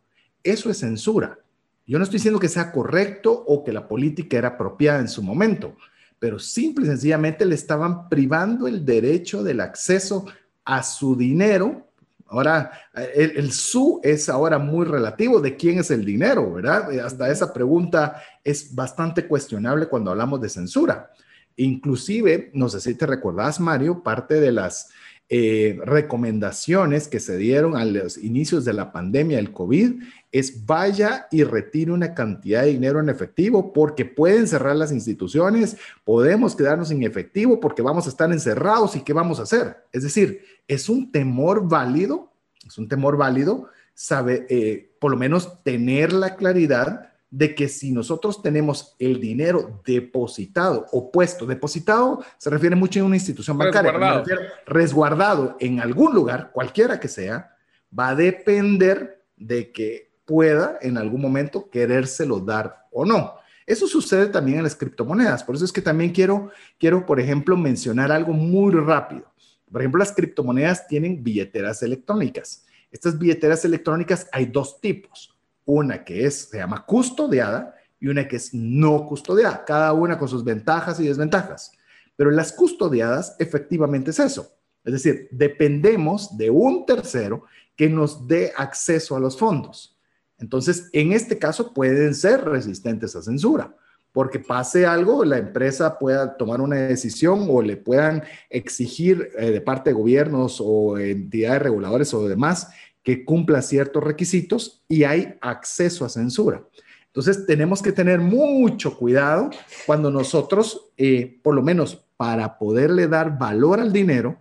Speaker 1: Eso es censura. Yo no estoy diciendo que sea correcto o que la política era apropiada en su momento, pero simple y sencillamente le estaban privando el derecho del acceso a su dinero. Ahora, el, su es ahora muy relativo de quién es el dinero, ¿verdad? Hasta esa pregunta es bastante cuestionable cuando hablamos de censura. Inclusive, no sé si te recordás, Mario, parte de las eh, recomendaciones que se dieron a los inicios de la pandemia del COVID es vaya y retire una cantidad de dinero en efectivo porque pueden cerrar las instituciones, podemos quedarnos sin efectivo porque vamos a estar encerrados y qué vamos a hacer. Es decir, es un temor válido, es un temor válido, sabe, eh, por lo menos tener la claridad de que si nosotros tenemos el dinero depositado o puesto, depositado se refiere mucho a una institución bancaria, resguardado. resguardado en algún lugar, cualquiera que sea, va a depender de que pueda en algún momento querérselo dar o no. Eso sucede también en las criptomonedas. Por eso es que también quiero, quiero, por ejemplo, mencionar algo muy rápido. Por ejemplo, las criptomonedas tienen billeteras electrónicas. Estas billeteras electrónicas hay dos tipos una que es, se llama custodiada y una que es no custodiada, cada una con sus ventajas y desventajas. Pero las custodiadas efectivamente es eso. Es decir, dependemos de un tercero que nos dé acceso a los fondos. Entonces, en este caso pueden ser resistentes a censura, porque pase algo, la empresa pueda tomar una decisión o le puedan exigir eh, de parte de gobiernos o entidades reguladoras o demás que cumpla ciertos requisitos y hay acceso a censura. Entonces, tenemos que tener mucho cuidado cuando nosotros, eh, por lo menos para poderle dar valor al dinero,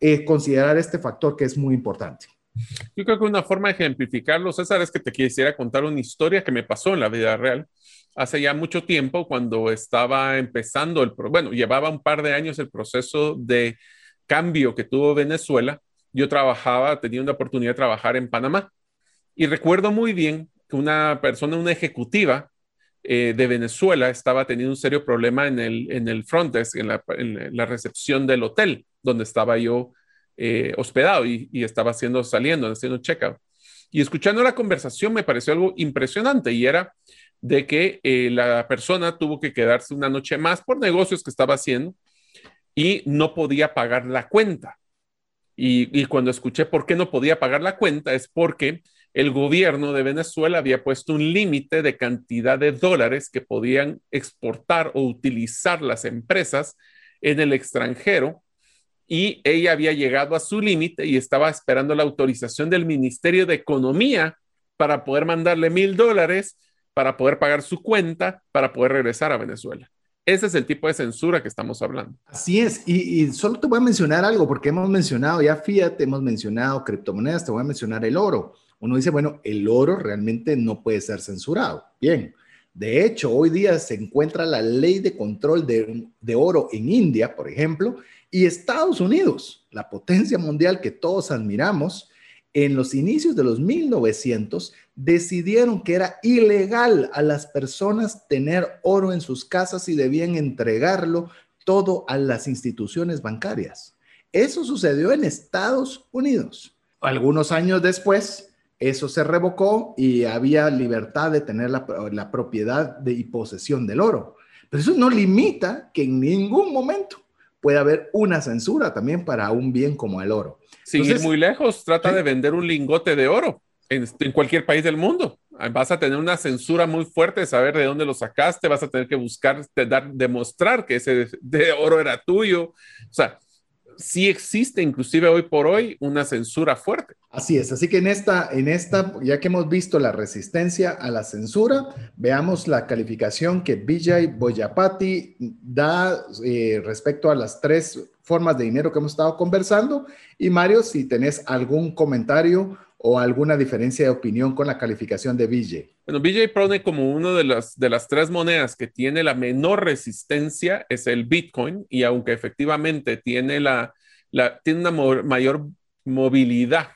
Speaker 1: eh, considerar este factor que es muy importante.
Speaker 3: Yo creo que una forma de ejemplificarlo, César, es que te quisiera contar una historia que me pasó en la vida real hace ya mucho tiempo cuando estaba empezando el, bueno, llevaba un par de años el proceso de cambio que tuvo Venezuela yo trabajaba, tenía una oportunidad de trabajar en Panamá. Y recuerdo muy bien que una persona, una ejecutiva eh, de Venezuela, estaba teniendo un serio problema en el, en el front desk, en la, recepción del hotel donde estaba yo eh, hospedado y, estaba haciendo, saliendo, haciendo checkout. Y escuchando la conversación me pareció algo impresionante y era de que eh, la persona tuvo que quedarse una noche más por negocios que estaba haciendo y no podía pagar la cuenta. Y, cuando escuché por qué no podía pagar la cuenta es porque el gobierno de Venezuela había puesto un límite de cantidad de dólares que podían exportar o utilizar las empresas en el extranjero y ella había llegado a su límite y estaba esperando la autorización del Ministerio de Economía para poder mandarle mil dólares para poder pagar su cuenta para poder regresar a Venezuela. Ese es el tipo de censura que estamos hablando.
Speaker 1: Así es, y, solo te voy a mencionar algo, porque hemos mencionado ya Fiat, hemos mencionado criptomonedas, te voy a mencionar el oro. Uno dice, bueno, el oro realmente no puede ser censurado. Bien, De hecho, hoy día se encuentra la ley de control de, oro en India, por ejemplo, y Estados Unidos, la potencia mundial que todos admiramos, en los inicios de los 1900 decidieron que era ilegal a las personas tener oro en sus casas y debían entregarlo todo a las instituciones bancarias. Eso sucedió en Estados Unidos. Algunos años después, eso se revocó y había libertad de tener la, propiedad y posesión del oro. Pero eso no limita que en ningún momento pueda haber una censura también para un bien como el oro.
Speaker 3: Sin ir muy lejos, trata de vender un lingote de oro en, cualquier país del mundo. Vas a tener una censura muy fuerte de saber de dónde lo sacaste, vas a tener que buscar, dar, demostrar que ese de oro era tuyo. O sea, sí existe inclusive hoy por hoy una censura fuerte.
Speaker 1: Así es, así que en esta, en esta, ya que hemos visto la resistencia a la censura, veamos la calificación que Vijay Boyapati da eh, respecto a las tres formas de dinero que hemos estado conversando. Y Mario, si tenés algún comentario o alguna diferencia de opinión con la calificación de BJ?
Speaker 3: Bueno, BJ pone como una de las, de las tres monedas que tiene la menor resistencia es el Bitcoin y aunque efectivamente tiene, la, la, tiene una mayor movilidad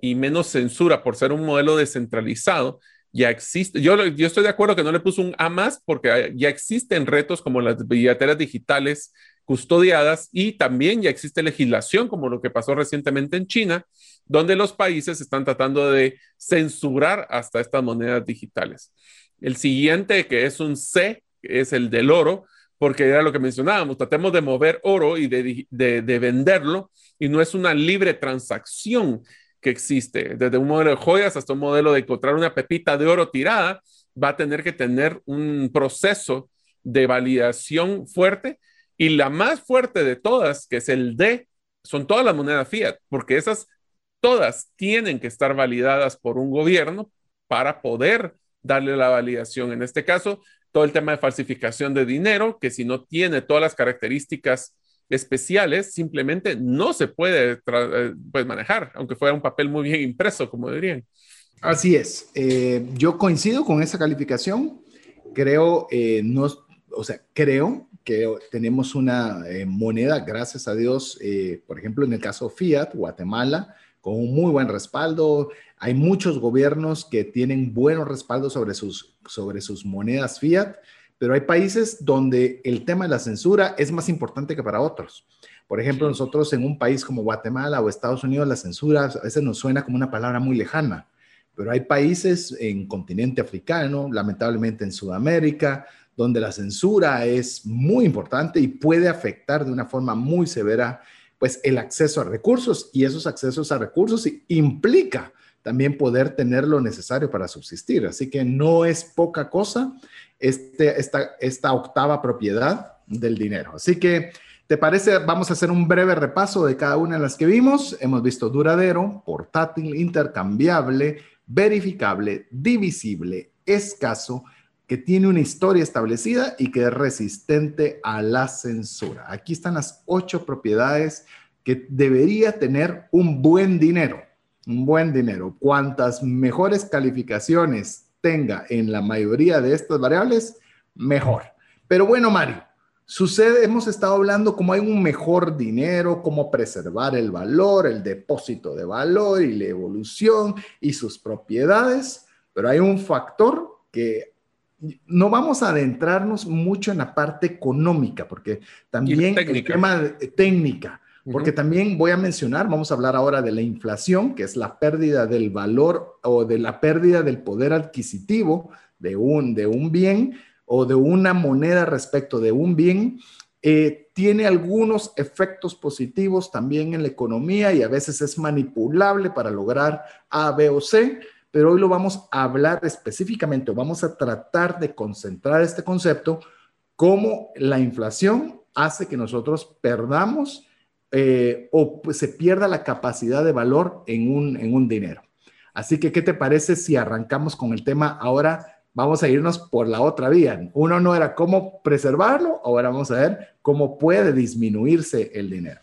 Speaker 3: y menos censura por ser un modelo descentralizado, ya existe. Yo, yo estoy de acuerdo que no le puso un A más porque ya existen retos como las billeteras digitales custodiadas y también ya existe legislación como lo que pasó recientemente en China, donde los países están tratando de censurar hasta estas monedas digitales. El siguiente, que es un C, es el del oro, porque era lo que mencionábamos, tratemos de mover oro y de, de, venderlo, y no es una libre transacción que existe, desde un modelo de joyas hasta un modelo de encontrar una pepita de oro tirada, va a tener que tener un proceso de validación fuerte y la más fuerte de todas, que es el D, son todas las monedas fiat, porque esas todas tienen que estar validadas por un gobierno para poder darle la validación. En este caso, todo el tema de falsificación de dinero, que si no tiene todas las características especiales, simplemente no se puede eh, pues, manejar, aunque fuera un papel muy bien impreso, como dirían.
Speaker 1: Así es. Eh, yo coincido con esa calificación. Creo, eh, no, o sea, creo que tenemos una moneda, gracias a Dios, por ejemplo, en el caso Fiat, Guatemala, con un muy buen respaldo. Hay muchos gobiernos que tienen buenos respaldos sobre sus, sobre sus monedas fiat, pero hay países donde el tema de la censura es más importante que para otros. Por ejemplo, nosotros en un país como Guatemala o Estados Unidos, la censura a veces nos suena como una palabra muy lejana, pero hay países en continente africano, lamentablemente en Sudamérica, donde la censura es muy importante y puede afectar de una forma muy severa pues el acceso a recursos y esos accesos a recursos implica también poder tener lo necesario para subsistir. Así que no es poca cosa este, esta, esta octava propiedad del dinero. Así que, ¿te parece? Vamos a hacer un breve repaso de cada una de las que vimos. Hemos visto duradero, portátil, intercambiable, verificable, divisible, escaso, que tiene una historia establecida y que es resistente a la censura. Aquí están las ocho propiedades que debería tener un buen dinero, un buen dinero. Cuantas mejores calificaciones tenga en la mayoría de estas variables, mejor. Pero bueno, Mario, sucede, hemos estado hablando cómo hay un mejor dinero, cómo preservar el valor, el depósito de valor y la evolución y sus propiedades, pero hay un factor que no vamos a adentrarnos mucho en la parte económica, porque también el tema de, técnica, porque también voy a mencionar, vamos a hablar ahora de la inflación, que es la pérdida del valor o de la pérdida del poder adquisitivo de un, de un bien o de una moneda respecto de un bien. Eh, tiene algunos efectos positivos también en la economía y a veces es manipulable para lograr A, B o C pero hoy lo vamos a hablar específicamente, vamos a tratar de concentrar este concepto, cómo la inflación hace que nosotros perdamos eh, o pues, se pierda la capacidad de valor en un, en un dinero. Así que, ¿qué te parece si arrancamos con el tema ahora? Vamos a irnos por la otra vía. Uno no era cómo preservarlo, ahora vamos a ver cómo puede disminuirse el dinero.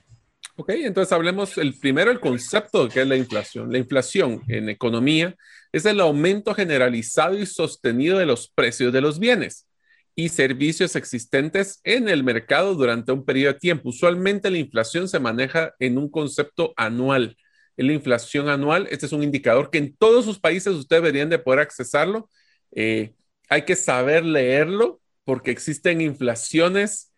Speaker 3: Ok, entonces hablemos el primero, el concepto de qué es la inflación. La inflación en economía es el aumento generalizado y sostenido de los precios de los bienes y servicios existentes en el mercado durante un periodo de tiempo. Usualmente la inflación se maneja en un concepto anual. La inflación anual, este es un indicador que en todos sus países ustedes deberían de poder accesarlo. Eh, hay que saber leerlo porque existen inflaciones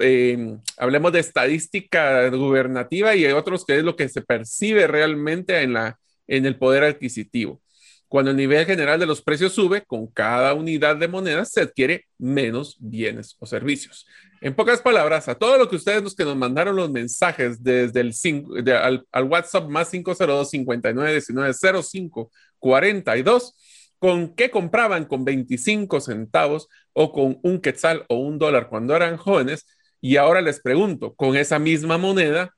Speaker 3: eh, hablemos de estadística gubernativa y hay otros que es lo que se percibe realmente en, la, en el poder adquisitivo. Cuando el nivel general de los precios sube, con cada unidad de moneda se adquiere menos bienes o servicios. En pocas palabras, a todo lo que ustedes los que nos mandaron los mensajes desde el al, al, WhatsApp más 502 59 19 05 42, ¿con qué compraban con 25 centavos o con un quetzal o un dólar cuando eran jóvenes? Y ahora les pregunto, con esa misma moneda,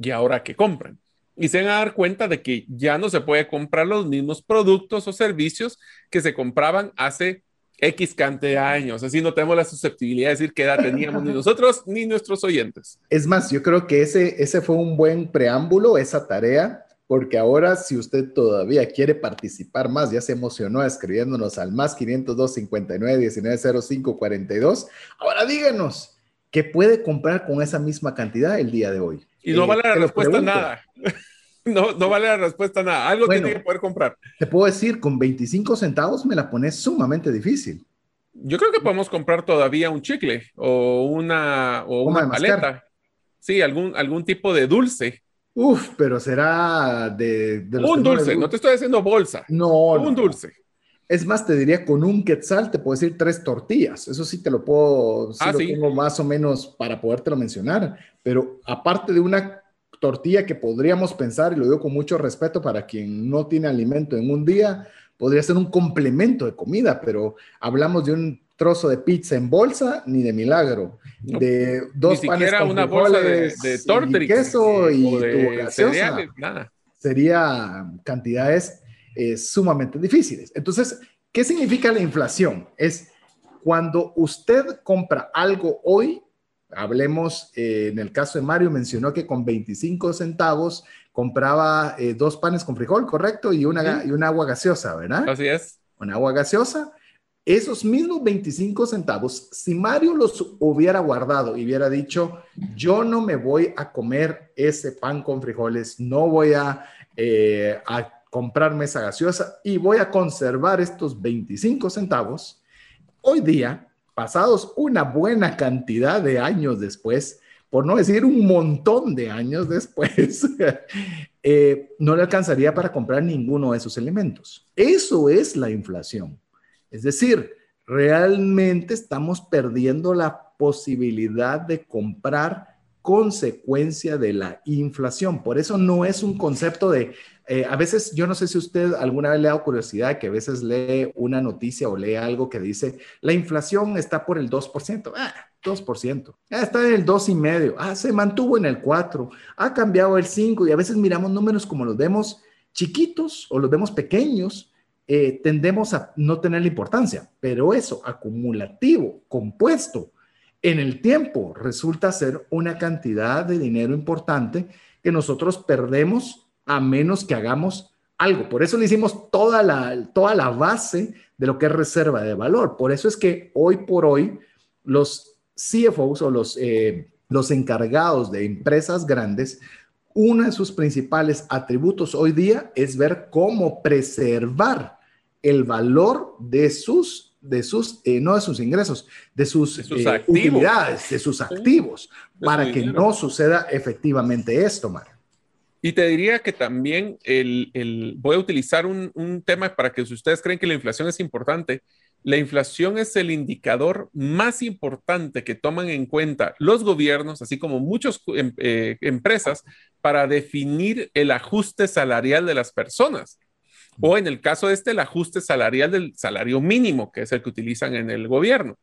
Speaker 3: ¿y ahora qué compran? Y se van a dar cuenta de que ya no se puede comprar los mismos productos o servicios que se compraban hace X cantidad de años. Así no tenemos la susceptibilidad de decir qué edad teníamos ni nosotros ni nuestros oyentes.
Speaker 1: Es más, yo creo que ese, ese fue un buen preámbulo, esa tarea, porque ahora si usted todavía quiere participar más, ya se emocionó escribiéndonos al más 502 59 19 05 42, ahora díganos, ¿Qué puede comprar con esa misma cantidad el día de hoy.
Speaker 3: Y no eh, vale la respuesta nada. no, no vale la respuesta nada. Algo tiene que poder comprar.
Speaker 1: Te puedo decir, con 25 centavos me la pones sumamente difícil.
Speaker 3: Yo creo que podemos comprar todavía un chicle o una, o una paleta. Sí, algún, algún tipo de dulce.
Speaker 1: Uf, pero será de...
Speaker 3: un dulce, no, te estoy diciendo bolsa.
Speaker 1: No.
Speaker 3: Un dulce.
Speaker 1: Es más, te diría con un quetzal te puedo decir tres tortillas. Eso sí te lo puedo, sí ah, lo tengo más o menos para podértelo mencionar. Pero aparte de una tortilla que podríamos pensar, y lo digo con mucho respeto para quien no tiene alimento en un día, podría ser un complemento de comida, pero hablamos de un trozo de pizza en bolsa, ni de milagro. De dos
Speaker 3: ni panes con una bolsa de, de
Speaker 1: queso y de cereales, nada. Sería cantidades eh, sumamente difíciles. Entonces, ¿qué significa la inflación? Es cuando usted compra algo hoy, hablemos, eh, en el caso de Mario mencionó que con 25 centavos compraba eh, dos panes con frijol, ¿correcto? Y una, y una agua gaseosa, ¿verdad?
Speaker 3: Así es.
Speaker 1: Una agua gaseosa. Esos mismos 25 centavos, si Mario los hubiera guardado y hubiera dicho, yo no me voy a comer ese pan con frijoles, no voy a, a comprarme esa gaseosa y voy a conservar estos 25 centavos. Hoy día, pasados una buena cantidad de años después, por no decir un montón de años después, eh, no le alcanzaría para comprar ninguno de esos elementos. Eso es la inflación. Es decir, realmente estamos perdiendo la posibilidad de comprar consecuencia de la inflación. Por eso no es un concepto de eh, a veces, yo no sé si usted alguna vez le ha dado curiosidad que a veces lee una noticia o lee algo que dice, la inflación está por el 2%. Ah, 2%. Ah, está en el 2,5%. Ah, se mantuvo en el 4%. Ha cambiado el 5%. Y a veces miramos números como los vemos chiquitos o los vemos pequeños. Eh, tendemos a no tener la importancia. Pero eso, acumulativo, compuesto, en el tiempo, resulta ser una cantidad de dinero importante que nosotros perdemos a menos que hagamos algo. Por eso le hicimos toda la, toda la base de lo que es reserva de valor. Por eso es que hoy por hoy los CFOs o los, eh, los encargados de empresas grandes, uno de sus principales atributos hoy día es ver cómo preservar el valor de sus de sus, eh, no de sus ingresos, de sus, eh, utilidades, de sus activos, para que no suceda efectivamente esto, Mario.
Speaker 3: Y te diría que también el, voy a utilizar un, tema para que si ustedes creen que la inflación es importante, la inflación es el indicador más importante que toman en cuenta los gobiernos, así como muchas em, eh, empresas, para definir el ajuste salarial de las personas. O en el caso de este, el ajuste salarial del salario mínimo, que es el que utilizan en el gobierno.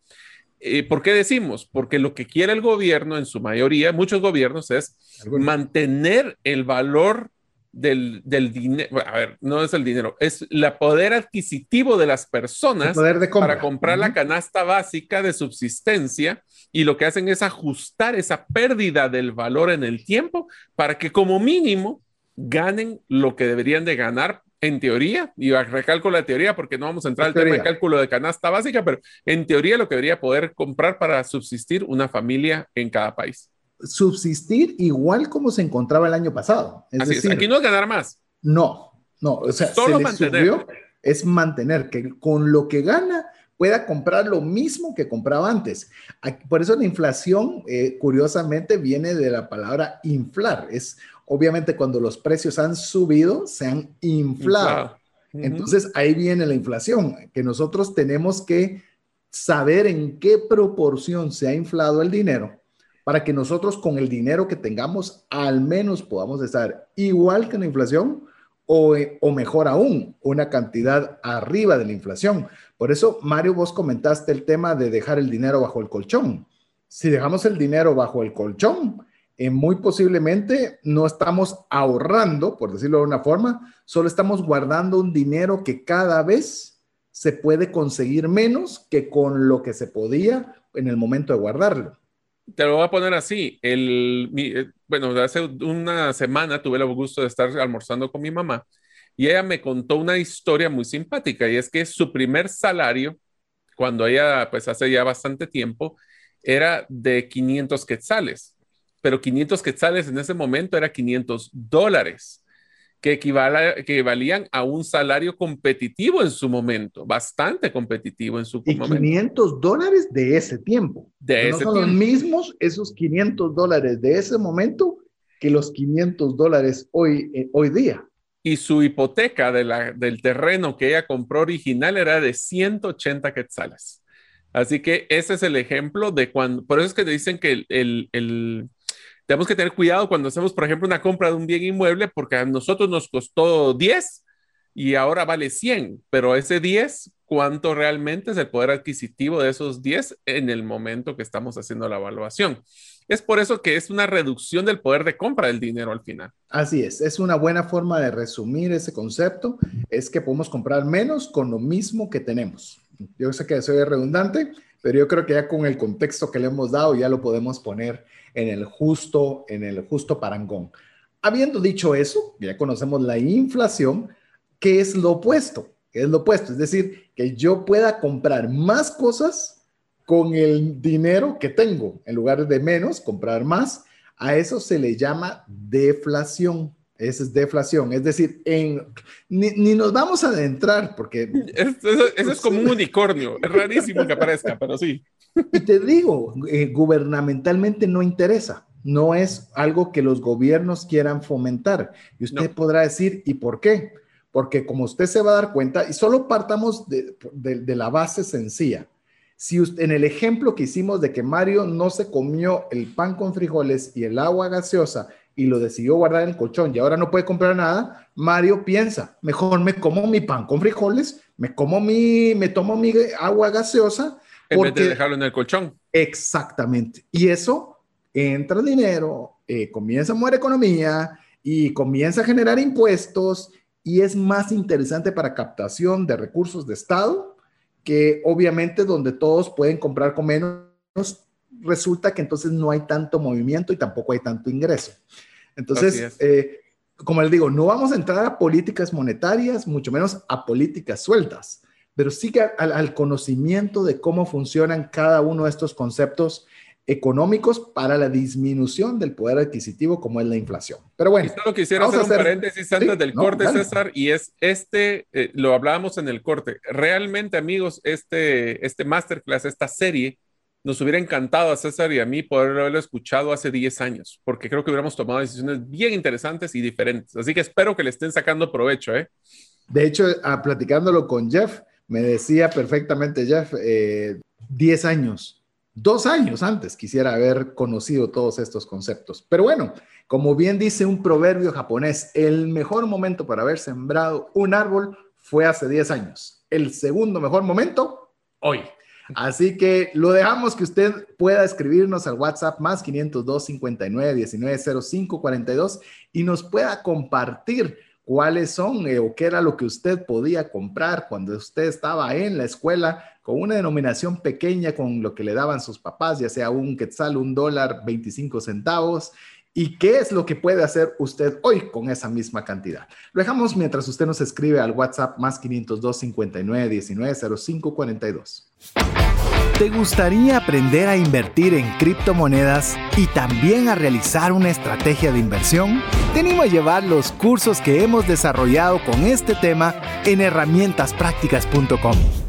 Speaker 3: Eh, ¿Por qué decimos? Porque lo que quiere el gobierno en su mayoría, muchos gobiernos, es mantener el valor del, dinero, a ver, no es el dinero, es el poder adquisitivo de las personas para comprar la canasta básica de subsistencia y lo que hacen es ajustar esa pérdida del valor en el tiempo para que como mínimo ganen lo que deberían de ganar en teoría, y recalco la teoría porque no vamos a entrar al tema de cálculo de canasta básica, pero en teoría lo que debería poder comprar para subsistir una familia en cada país
Speaker 1: subsistir igual como se encontraba el año pasado.
Speaker 3: Es decir, aquí no es ganar más.
Speaker 1: No, no, o sea,
Speaker 3: solo mantener.
Speaker 1: es mantener que con lo que gana pueda comprar lo mismo que compraba antes. Por eso la inflación, eh, curiosamente, viene de la palabra inflar. Es obviamente cuando los precios han subido, se han inflado. Entonces ahí viene la inflación, que nosotros tenemos que saber en qué proporción se ha inflado el dinero para que nosotros con el dinero que tengamos al menos podamos estar igual que la inflación o, o, mejor aún, una cantidad arriba de la inflación. Por eso, Mario, vos comentaste el tema de dejar el dinero bajo el colchón. Si dejamos el dinero bajo el colchón, eh, muy posiblemente no estamos ahorrando, por decirlo de una forma, solo estamos guardando un dinero que cada vez se puede conseguir menos que con lo que se podía en el momento de guardarlo
Speaker 3: te lo voy a poner así. El, eh, bueno, hace una semana tuve el gusto de estar almorzando con mi mamá y ella me contó una historia muy simpática y es que su primer salario, cuando ella, pues hace ya bastante tiempo, era de 500 quetzales, pero 500 quetzales en ese momento era 500 dólares que, equivalían a un salario competitivo en su momento, bastante competitivo en su
Speaker 1: y
Speaker 3: momento.
Speaker 1: 500 dólares de ese tiempo.
Speaker 3: De
Speaker 1: no son los mismos esos 500 dólares de ese momento que los 500 dólares hoy, eh, hoy día.
Speaker 3: Y su hipoteca de la, del terreno que ella compró original era de 180 quetzales. Así que ese es el ejemplo de cuando, por eso es que dicen que el, el tenemos que tener cuidado cuando hacemos, por ejemplo, una compra de un bien inmueble, porque a nosotros nos costó 10 y ahora vale 100, pero ese 10, ¿cuánto realmente es el poder adquisitivo de esos 10 en el momento que estamos haciendo la evaluación? Es por eso que es una reducción del poder de compra del dinero al final.
Speaker 1: Así es, es una buena forma de resumir ese concepto, es que podemos comprar menos con lo mismo que tenemos. Yo sé que soy redundante, pero yo creo que ya con el contexto que le hemos dado ya lo podemos poner en el justo, en el justo parangón. Habiendo dicho eso, ya conocemos la inflación, ¿qué es lo opuesto? ¿Qué es lo opuesto? Es decir, que yo pueda comprar más cosas con el dinero que tengo, en lugar de menos, comprar más. A eso se le llama deflación. Esa es deflación. Es decir, en, ni, nos vamos a adentrar porque...
Speaker 3: Eso, es como un unicornio. Es rarísimo que aparezca, pero sí.
Speaker 1: Y te digo, eh, gubernamentalmente no interesa. No es algo que los gobiernos quieran fomentar. Y usted podrá decir, ¿y por qué? Porque como usted se va a dar cuenta, y solo partamos de, de la base sencilla. Si usted, en el ejemplo que hicimos de que Mario no se comió el pan con frijoles y el agua gaseosa y lo decidió guardar en el colchón y ahora no puede comprar nada, Mario piensa, mejor me como mi pan con frijoles, me como mi, me tomo mi agua gaseosa.
Speaker 3: En vez de dejarlo en el colchón.
Speaker 1: Exactamente. Y eso entra dinero, eh, comienza a mover economía y comienza a generar impuestos y es más interesante para captación de recursos de Estado que obviamente donde todos pueden comprar con menos, resulta que entonces no hay tanto movimiento y tampoco hay tanto ingreso. Entonces, eh, como les digo, no vamos a entrar a políticas monetarias, mucho menos a políticas sueltas, pero sí que al, conocimiento de cómo funcionan cada uno de estos conceptos económicos para la disminución del poder adquisitivo como es la inflación. Pero bueno.
Speaker 3: Y solo quisiera hacer un paréntesis antes del corte, César, y es este, eh, lo hablábamos en el corte. Realmente, amigos, este, este masterclass, esta serie, nos hubiera encantado a César y a mí poder haberlo escuchado hace 10 años, porque creo que hubiéramos tomado decisiones bien interesantes y diferentes. Así que espero que le estén sacando provecho. ¿eh?
Speaker 1: De hecho, a, platicándolo con Jeff, me decía perfectamente Jeff, 10 eh, años, dos años antes quisiera haber conocido todos estos conceptos. Pero bueno, como bien dice un proverbio japonés, el mejor momento para haber sembrado un árbol fue hace 10 años. El segundo mejor momento, hoy. Así que lo dejamos que usted pueda escribirnos al WhatsApp más 502 59 19 05 42 y nos pueda compartir cuáles son eh, o qué era lo que usted podía comprar cuando usted estaba en la escuela con una denominación pequeña con lo que le daban sus papás, ya sea un quetzal, un dólar, 25 centavos. ¿Y qué es lo que puede hacer usted hoy con esa misma cantidad? Lo dejamos mientras usted nos escribe al WhatsApp más 502 59 19 05 42.
Speaker 4: ¿Te gustaría aprender a invertir en criptomonedas y también a realizar una estrategia de inversión? Te animo a llevar los cursos que hemos desarrollado con este tema en herramientasprácticas.com.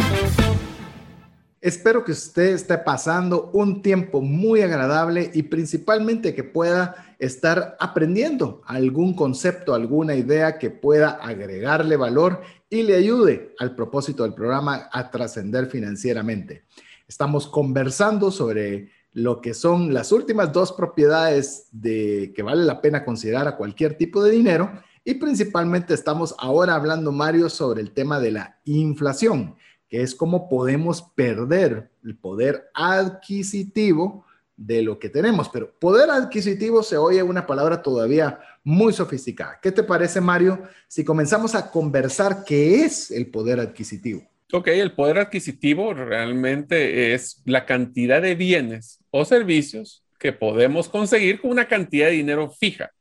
Speaker 1: Espero que usted esté pasando un tiempo muy agradable y principalmente que pueda estar aprendiendo algún concepto, alguna idea que pueda agregarle valor y le ayude al propósito del programa a trascender financieramente. Estamos conversando sobre lo que son las últimas dos propiedades de que vale la pena considerar a cualquier tipo de dinero y principalmente estamos ahora hablando Mario sobre el tema de la inflación que es cómo podemos perder el poder adquisitivo de lo que tenemos. Pero poder adquisitivo se oye una palabra todavía muy sofisticada. ¿Qué te parece, Mario, si comenzamos a conversar qué es el poder adquisitivo?
Speaker 3: Ok, el poder adquisitivo realmente es la cantidad de bienes o servicios que podemos conseguir con una cantidad de dinero fija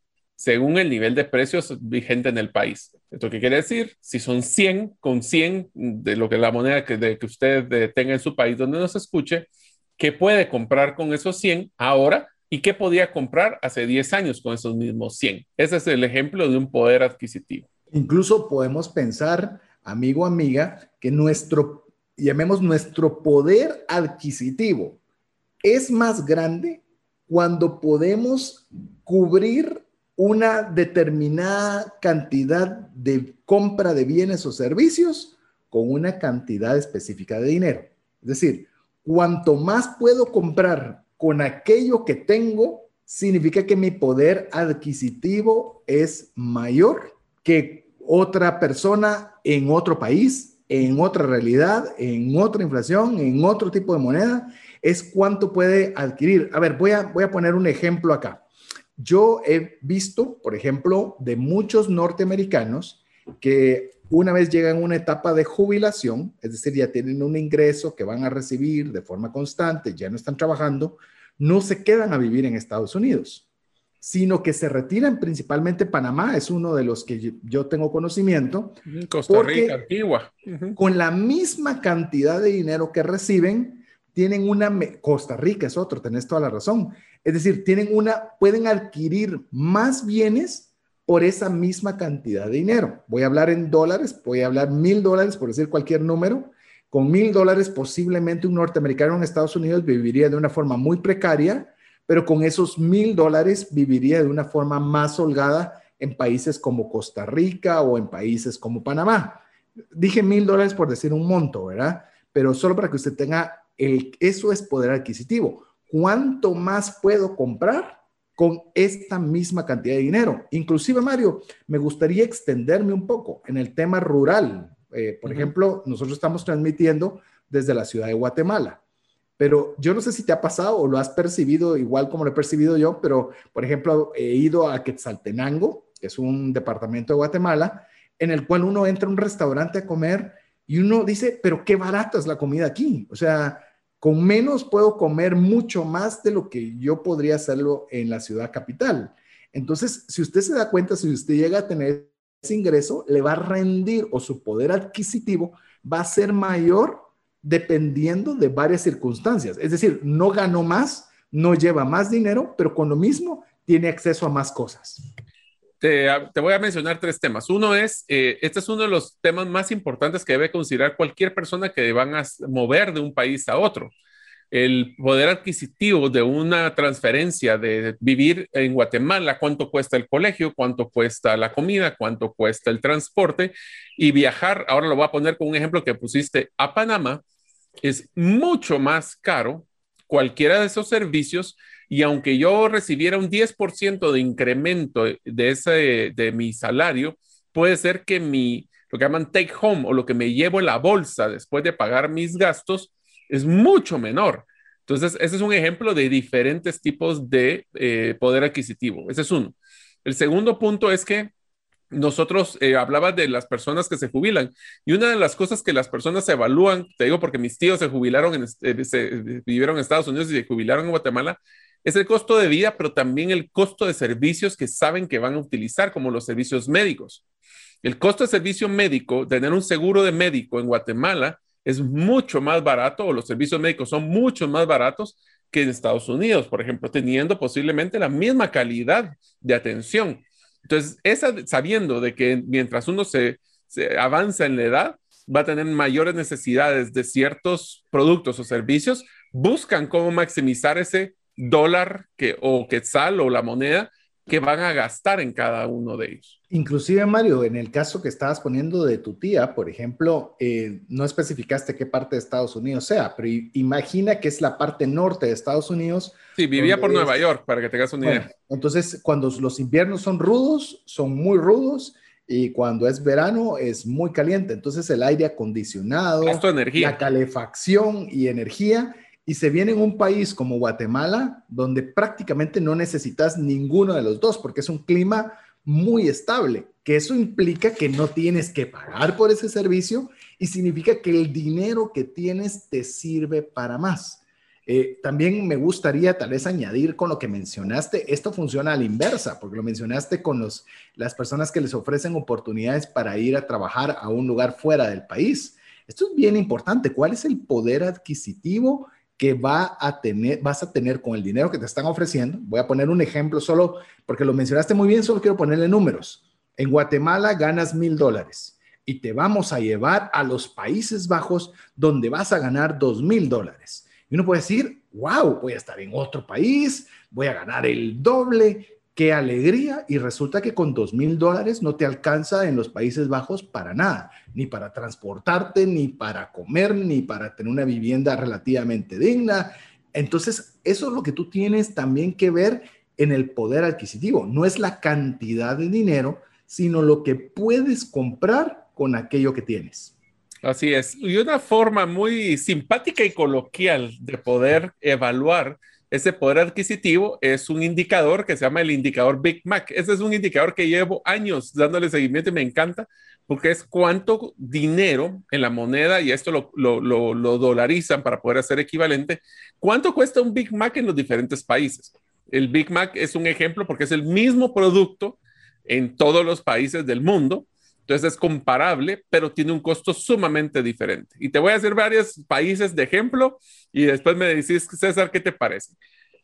Speaker 3: según el nivel de precios vigente en el país. ¿Esto qué quiere decir? Si son 100 con 100 de lo que la moneda que, de, que usted eh, tenga en su país donde nos escuche, ¿qué puede comprar con esos 100 ahora y qué podía comprar hace 10 años con esos mismos 100? Ese es el ejemplo de un poder adquisitivo.
Speaker 1: Incluso podemos pensar, amigo, amiga, que nuestro, llamemos nuestro poder adquisitivo es más grande cuando podemos cubrir una determinada cantidad de compra de bienes o servicios con una cantidad específica de dinero. Es decir, cuanto más puedo comprar con aquello que tengo, significa que mi poder adquisitivo es mayor que otra persona en otro país, en otra realidad, en otra inflación, en otro tipo de moneda, es cuánto puede adquirir. A ver, voy a, voy a poner un ejemplo acá. Yo he visto, por ejemplo, de muchos norteamericanos que una vez llegan a una etapa de jubilación, es decir, ya tienen un ingreso que van a recibir de forma constante, ya no están trabajando, no se quedan a vivir en Estados Unidos, sino que se retiran principalmente Panamá, es uno de los que yo tengo conocimiento.
Speaker 3: Costa Rica, antigua.
Speaker 1: Con la misma cantidad de dinero que reciben, tienen una... Costa Rica es otro, tenés toda la razón es decir, tienen una, pueden adquirir más bienes por esa misma cantidad de dinero. Voy a hablar en dólares, voy a hablar mil dólares, por decir cualquier número. Con mil dólares posiblemente un norteamericano en Estados Unidos viviría de una forma muy precaria, pero con esos mil dólares viviría de una forma más holgada en países como Costa Rica o en países como Panamá. Dije mil dólares por decir un monto, ¿verdad? Pero solo para que usted tenga, eso es poder adquisitivo. ¿Cuánto más puedo comprar con esta misma cantidad de dinero? Inclusive, Mario, me gustaría extenderme un poco en el tema rural. Eh, por ejemplo, nosotros estamos transmitiendo desde la ciudad de Guatemala. Pero yo no sé si te ha pasado o lo has percibido igual como lo he percibido yo, pero por ejemplo, he ido a Quetzaltenango, que es un departamento de Guatemala, en el cual uno entra a un restaurante a comer y uno dice, pero qué barata es la comida aquí. O sea, con menos puedo comer mucho más de lo que yo podría hacerlo en la ciudad capital. Entonces, si usted se da cuenta, si usted llega a tener ese ingreso, le va a rendir o su poder adquisitivo va a ser mayor dependiendo de varias circunstancias. Es decir, no ganó más, no lleva más dinero, pero con lo mismo tiene acceso a más cosas.
Speaker 3: Te, voy a mencionar tres temas. Uno es, eh, este es uno de los temas más importantes que debe considerar cualquier persona que van a mover de un país a otro. El poder adquisitivo de una transferencia de vivir en Guatemala, cuánto cuesta el colegio, cuánto cuesta la comida, cuánto cuesta el transporte y viajar, ahora lo voy a poner con un ejemplo que pusiste, a Panamá, es mucho más caro cualquiera de esos servicios y aunque yo recibiera un 10% de incremento de, ese, de mi salario, puede ser que mi, lo que llaman take home o lo que me llevo en la bolsa después de pagar mis gastos es mucho menor. Entonces, ese es un ejemplo de diferentes tipos de eh, poder adquisitivo. Ese es uno. El segundo punto es que nosotros eh, hablaba de las personas que se jubilan y una de las cosas que las personas evalúan, te digo porque mis tíos se jubilaron, en, eh, vivieron en Estados Unidos y se jubilaron en Guatemala, es el costo de vida, pero también el costo de servicios que saben que van a utilizar, como los servicios médicos. El costo de servicio médico, tener un seguro de médico en Guatemala es mucho más barato, o los servicios médicos son mucho más baratos que en Estados Unidos, por ejemplo, teniendo posiblemente la misma calidad de atención. Entonces, sabiendo de que mientras uno se, se avanza en la edad, va a tener mayores necesidades de ciertos productos o servicios, buscan cómo maximizar ese dólar que, o quetzal o la moneda que van a gastar en cada uno de ellos.
Speaker 1: Inclusive, Mario, en el caso que estabas poniendo de tu tía, por ejemplo, eh, no especificaste qué parte de Estados Unidos sea, pero imagina que es la parte norte de Estados Unidos.
Speaker 3: Sí, vivía por Nueva York, para que tengas una idea.
Speaker 1: Entonces, cuando los inviernos son rudos, son muy rudos, y cuando es verano es muy caliente. Entonces, el aire acondicionado,
Speaker 3: energía.
Speaker 1: la calefacción y energía y se viene en un país como Guatemala, donde prácticamente no necesitas ninguno de los dos, porque es un clima muy estable, que eso implica que no tienes que pagar por ese servicio y significa que el dinero que tienes te sirve para más. Eh, también me gustaría tal vez añadir con lo que mencionaste, esto funciona a la inversa, porque lo mencionaste con los, las personas que les ofrecen oportunidades para ir a trabajar a un lugar fuera del país. Esto es bien importante. ¿Cuál es el poder adquisitivo que va a tener, vas a tener con el dinero que te están ofreciendo. Voy a poner un ejemplo solo, porque lo mencionaste muy bien, solo quiero ponerle números. En Guatemala ganas mil dólares y te vamos a llevar a los Países Bajos donde vas a ganar dos mil dólares. Y uno puede decir, wow, voy a estar en otro país, voy a ganar el doble qué alegría. Y resulta que con dos mil dólares no te alcanza en los Países Bajos para nada, ni para transportarte, ni para comer, ni para tener una vivienda relativamente digna. Entonces, eso es lo que tú tienes también que ver en el poder adquisitivo. No es la cantidad de dinero, sino lo que puedes comprar con aquello que tienes.
Speaker 3: Así es. Y una forma muy simpática y coloquial de poder evaluar ese poder adquisitivo es un indicador que se llama el indicador Big Mac. Ese es un indicador que llevo años dándole seguimiento y me encanta porque es cuánto dinero en la moneda, y esto lo, lo, dolarizan para poder hacer equivalente, cuánto cuesta un Big Mac en los diferentes países. El Big Mac es un ejemplo porque es el mismo producto en todos los países del mundo, entonces es comparable, pero tiene un costo sumamente diferente. Y te voy a hacer varios países de ejemplo y después me decís, César, ¿qué te parece?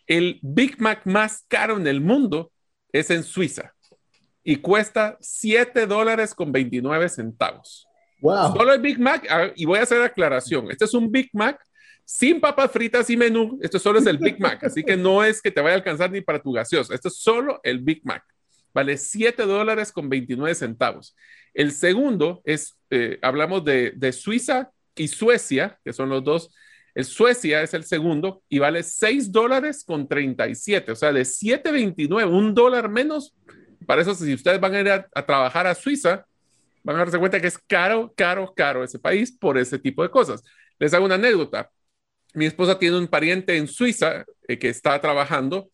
Speaker 3: El Big Mac más caro en el mundo es en Suiza y cuesta 7 dólares con 29 centavos.
Speaker 1: Wow.
Speaker 3: Solo el Big Mac, y voy a hacer aclaración, este es un Big Mac sin papas fritas y menú, esto solo es el Big Mac, así que no es que te vaya a alcanzar ni para tu gaseosa, esto es solo el Big Mac. Vale 7 dólares con 29 centavos. El segundo es, eh, hablamos de, de Suiza y Suecia, que son los dos el Suecia es el segundo y vale 6 dólares con 37, o sea, de 7.29, un dólar menos. Para eso, si ustedes van a ir a, trabajar a Suiza, van a darse cuenta que es caro, caro, caro ese país por ese tipo de cosas. Les hago una anécdota. Mi esposa tiene un pariente en Suiza eh, que está trabajando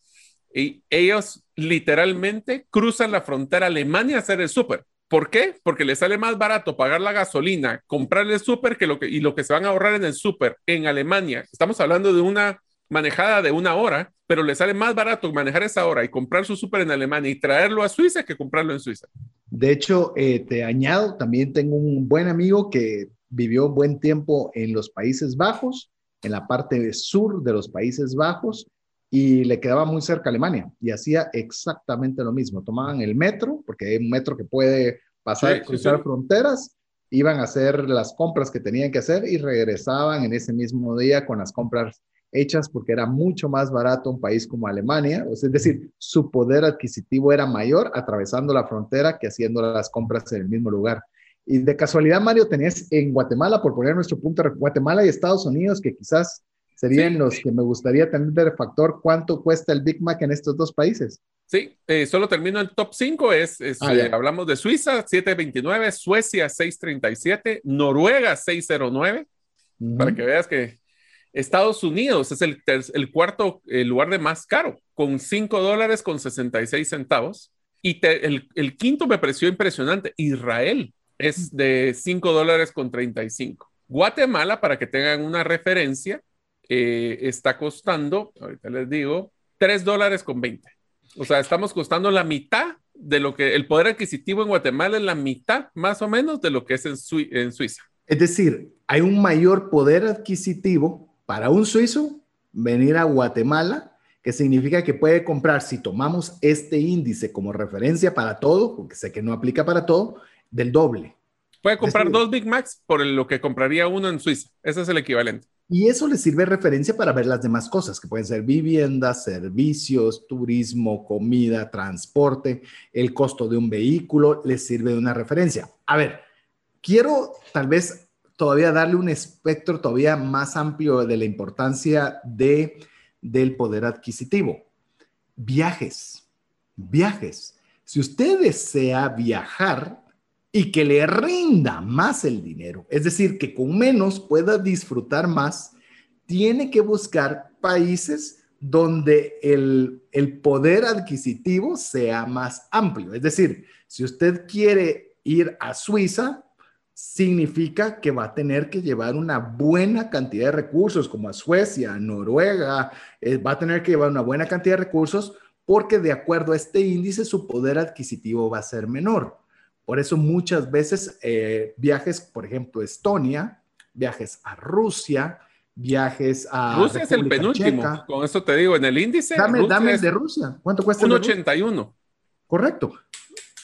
Speaker 3: y ellos literalmente cruzan la frontera a Alemania a hacer el súper. ¿Por qué? Porque le sale más barato pagar la gasolina, comprarle el súper que lo que, y lo que se van a ahorrar en el súper en Alemania. Estamos hablando de una manejada de una hora, pero le sale más barato manejar esa hora y comprar su súper en Alemania y traerlo a Suiza que comprarlo en Suiza.
Speaker 1: De hecho, eh, te añado, también tengo un buen amigo que vivió buen tiempo en los Países Bajos, en la parte sur de los Países Bajos, y le quedaba muy cerca a Alemania y hacía exactamente lo mismo. Tomaban el metro, porque hay un metro que puede pasar, cruzar fronteras, iban a hacer las compras que tenían que hacer y regresaban en ese mismo día con las compras hechas porque era mucho más barato un país como Alemania, es decir, su poder adquisitivo era mayor atravesando la frontera que haciendo las compras en el mismo lugar. Y de casualidad, Mario, tenés en Guatemala, por poner nuestro punto, Guatemala y Estados Unidos, que quizás serían los que me gustaría tener de factor cuánto cuesta el Big Mac en estos dos países.
Speaker 3: Sí, eh, solo termino el top 5, es, ah, eh, hablamos de Suiza 729, Suecia 637, Noruega 609, para que veas que Estados Unidos es el, el cuarto el lugar de más caro, con 5 dólares con 66 centavos. Y el, el, quinto me pareció impresionante, Israel es de 5 dólares con 35. Guatemala, para que tengan una referencia, eh, está costando, ahorita les digo, 3 dólares con 20. O sea, estamos costando la mitad de lo que el poder adquisitivo en Guatemala es la mitad más o menos de lo que es en, en Suiza.
Speaker 1: Es decir, hay un mayor poder adquisitivo para un suizo venir a Guatemala, que significa que puede comprar, si tomamos este índice como referencia para todo, porque sé que no aplica para todo, del doble.
Speaker 3: Puede comprar dos Big Macs por lo que compraría uno en Suiza. Ese es el equivalente.
Speaker 1: Y eso le sirve referencia para ver las demás cosas, que pueden ser viviendas, servicios, turismo, comida, transporte, el costo de un vehículo, les sirve de una referencia. A ver, quiero tal vez todavía darle un espectro todavía más amplio de la importancia de, del poder adquisitivo. Viajes, viajes. Si usted desea viajar, y que le rinda más el dinero, es decir, que con menos pueda disfrutar más, tiene que buscar países donde el, poder adquisitivo sea más amplio. Es decir, si usted quiere ir a Suiza, significa que va a tener que llevar una buena cantidad de recursos, como a Suecia, Noruega, eh, va a tener que llevar una buena cantidad de recursos porque de acuerdo a este índice su poder adquisitivo va a ser menor. Por eso muchas veces eh, viajes, por ejemplo, Estonia, viajes a Rusia, viajes a...
Speaker 3: Rusia es el penúltimo, con esto te digo, en el índice...
Speaker 1: Dame, dame el de Rusia, ¿cuánto cuesta?
Speaker 3: 1,81.
Speaker 1: Correcto.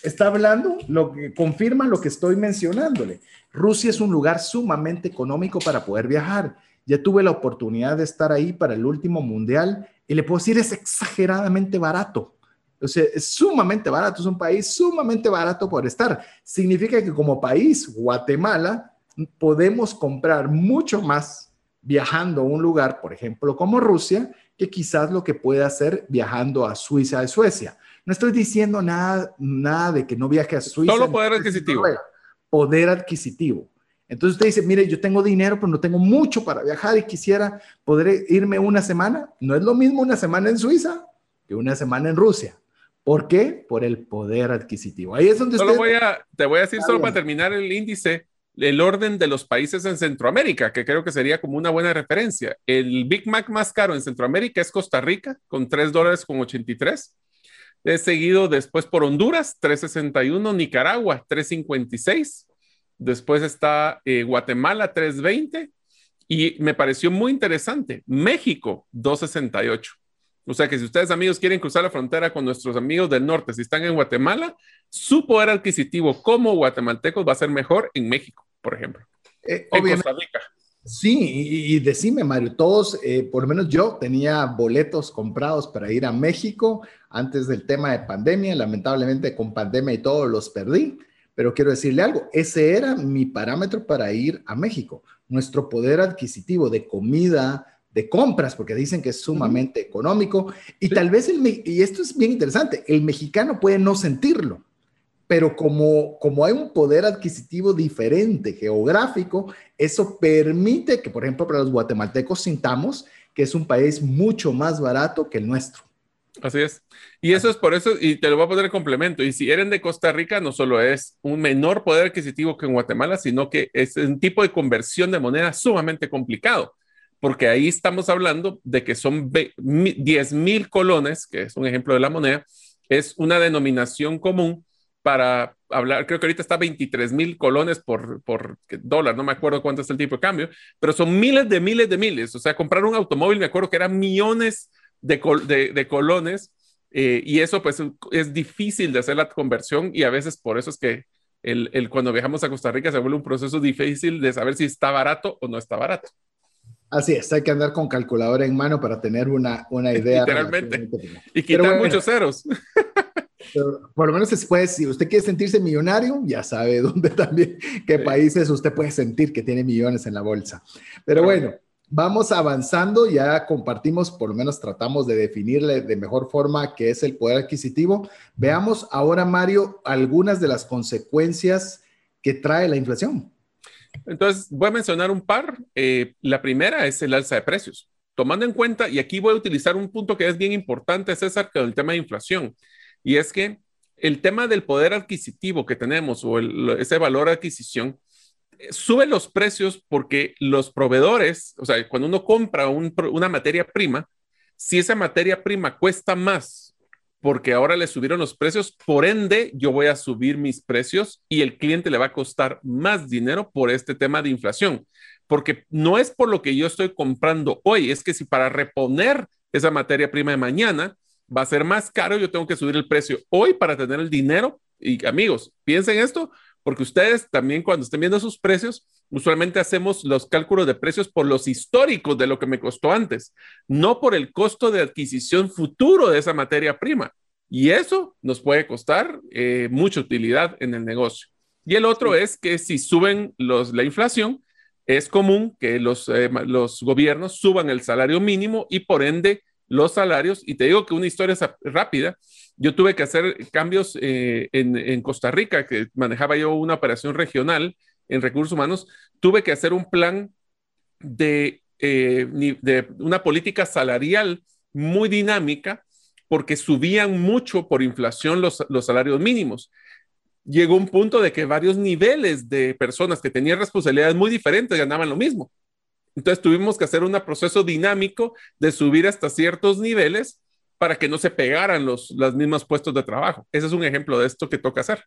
Speaker 1: Está hablando, lo que confirma lo que estoy mencionándole. Rusia es un lugar sumamente económico para poder viajar. Ya tuve la oportunidad de estar ahí para el último mundial y le puedo decir es exageradamente barato. O sea, es sumamente barato, es un país sumamente barato por estar. Significa que como país, Guatemala, podemos comprar mucho más viajando a un lugar, por ejemplo, como Rusia, que quizás lo que puede hacer viajando a Suiza de Suecia. No estoy diciendo nada, nada de que no viaje a Suiza.
Speaker 3: Solo poder adquisitivo.
Speaker 1: Poder adquisitivo. Entonces usted dice, mire, yo tengo dinero, pero no tengo mucho para viajar y quisiera poder irme una semana. No es lo mismo una semana en Suiza que una semana en Rusia. ¿Por qué? Por el poder adquisitivo. Ahí es donde
Speaker 3: solo voy a, te voy a decir solo para terminar el índice, el orden de los países en Centroamérica, que creo que sería como una buena referencia. El Big Mac más caro en Centroamérica es Costa Rica, con 3 dólares con 83. Es seguido después por Honduras, 361, Nicaragua, 356. Después está eh, Guatemala, 320. Y me pareció muy interesante, México, 268. O sea que si ustedes amigos quieren cruzar la frontera con nuestros amigos del norte, si están en Guatemala, su poder adquisitivo como guatemaltecos va a ser mejor en México, por ejemplo.
Speaker 1: Eh, en Costa Rica. Sí, y, decime, Mario, todos, eh, por lo menos yo tenía boletos comprados para ir a México antes del tema de pandemia. Lamentablemente con pandemia y todo los perdí, pero quiero decirle algo, ese era mi parámetro para ir a México. Nuestro poder adquisitivo de comida, de compras, porque dicen que es sumamente económico. Y tal vez, el, y esto es bien interesante, el mexicano puede no sentirlo, pero como, como hay un poder adquisitivo diferente, geográfico, eso permite que, por ejemplo, para los guatemaltecos sintamos que es un país mucho más barato que el nuestro.
Speaker 3: Así es. Y eso es por eso, y te lo voy a poner en complemento. Y si eres de Costa Rica, no solo es un menor poder adquisitivo que en Guatemala, sino que es un tipo de conversión de moneda sumamente complicado porque ahí estamos hablando de que son 10 mil colones, que es un ejemplo de la moneda, es una denominación común para hablar, creo que ahorita está 23 mil colones por, por dólar, no me acuerdo cuánto es el tipo de cambio, pero son miles de miles de miles, o sea, comprar un automóvil, me acuerdo que eran millones de, colones eh, y eso pues es difícil de hacer la conversión y a veces por eso es que el, cuando viajamos a Costa Rica se vuelve un proceso difícil de saber si está barato o no está barato.
Speaker 1: Así es, hay que andar con calculadora en mano para tener una, una idea.
Speaker 3: Literalmente. Y quitar muchos ceros.
Speaker 1: por lo menos después, si usted quiere sentirse millonario, ya sabe dónde también, qué países usted puede sentir que tiene millones en la bolsa. Pero bueno, vamos avanzando, ya compartimos, por lo menos tratamos de definirle de mejor forma qué es el poder adquisitivo. Veamos ahora, Mario, algunas de las consecuencias que trae la inflación.
Speaker 3: Entonces, voy a mencionar un par. Eh, la primera es el alza de precios. Tomando en cuenta, y aquí voy a utilizar un punto que es bien importante, César, es el tema de inflación. Y es que el tema del poder adquisitivo que tenemos o ese valor de adquisición eh, sube los precios porque los proveedores, o sea, cuando uno compra una materia prima, si esa materia prima cuesta más porque ahora le subieron los precios, por ende yo voy a subir mis precios y el cliente le va a costar más dinero por este tema de inflación, porque no es por lo que yo estoy comprando hoy, es que si para reponer esa materia prima de mañana, va a ser más caro, yo tengo que subir el precio hoy para tener el dinero. Y amigos, piensen esto, porque ustedes también cuando estén viendo sus precios, usualmente hacemos los cálculos de precios por los históricos de lo que me costó antes, no por el costo de adquisición futuro de esa materia prima. Y eso nos puede costar eh, mucha utilidad en el negocio. Y el otro es que si suben los, la inflación, es común que los, eh, los gobiernos suban el salario mínimo y por ende los salarios. Y te digo que una historia rápida. Yo tuve que hacer cambios eh, en, Costa Rica, que manejaba yo una operación regional en recursos humanos. Tuve que hacer un plan de, eh, de una política salarial muy dinámica porque subían mucho por inflación los, salarios mínimos llegó un punto de que varios niveles de personas que tenían responsabilidades muy diferentes ganaban lo mismo. Entonces tuvimos que hacer un proceso dinámico de subir hasta ciertos niveles para que no se pegaran los, los mismos puestos de trabajo. Ese es un ejemplo de esto que toca hacer.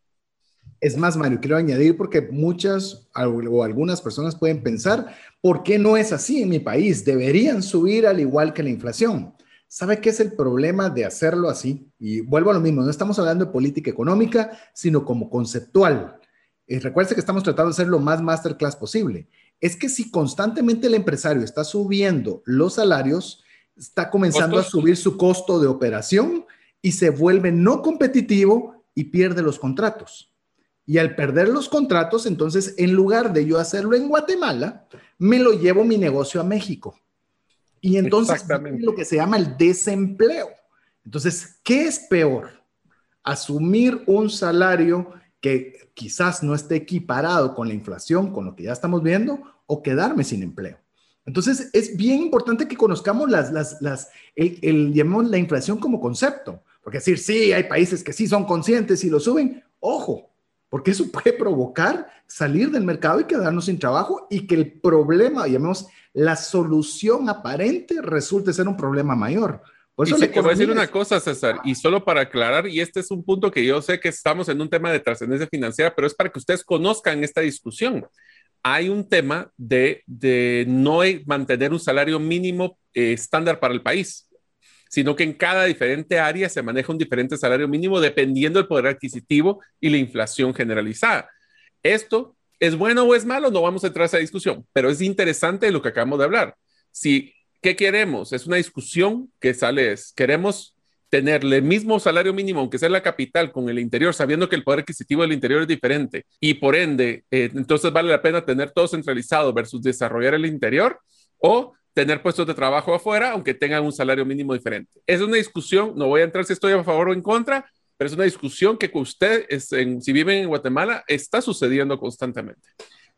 Speaker 1: Es más, Mario, quiero añadir porque muchas o algunas personas pueden pensar, ¿por qué no es así en mi país? Deberían subir al igual que la inflación. ¿Sabe qué es el problema de hacerlo así? Y vuelvo a lo mismo, no estamos hablando de política económica, sino como conceptual. Y recuerde que estamos tratando de ser lo más masterclass posible es que si constantemente el empresario está subiendo los salarios, está comenzando a subir su costo de operación y se vuelve no competitivo y pierde los contratos. Y al perder los contratos, entonces, en lugar de yo hacerlo en Guatemala, me lo llevo mi negocio a México. Y entonces lo que se llama el desempleo. Entonces, ¿qué es peor? Asumir un salario que quizás no esté equiparado con la inflación, con lo que ya estamos viendo, o quedarme sin empleo. Entonces, es bien importante que conozcamos las, las, las el, llamamos la inflación como concepto, porque decir, sí, hay países que sí son conscientes y lo suben, ojo, porque eso puede provocar salir del mercado y quedarnos sin trabajo y que el problema, llamemos, la solución aparente resulte ser un problema mayor.
Speaker 3: Por eso y le voy a decir una cosa, César, y solo para aclarar, y este es un punto que yo sé que estamos en un tema de trascendencia financiera, pero es para que ustedes conozcan esta discusión hay un tema de, no mantener un salario mínimo eh, estándar para el país, sino que en cada diferente área se maneja un diferente salario mínimo dependiendo del poder adquisitivo y la inflación generalizada. Esto es bueno o es malo, no vamos a entrar a esa discusión, pero es interesante lo que acabamos de hablar. Si, ¿qué queremos? Es una discusión que sale, es, queremos tener el mismo salario mínimo, aunque sea la capital, con el interior, sabiendo que el poder adquisitivo del interior es diferente y por ende, eh, entonces vale la pena tener todo centralizado versus desarrollar el interior o tener puestos de trabajo afuera, aunque tengan un salario mínimo diferente. Es una discusión, no voy a entrar si estoy a favor o en contra, pero es una discusión que usted, es en, si viven en Guatemala, está sucediendo constantemente.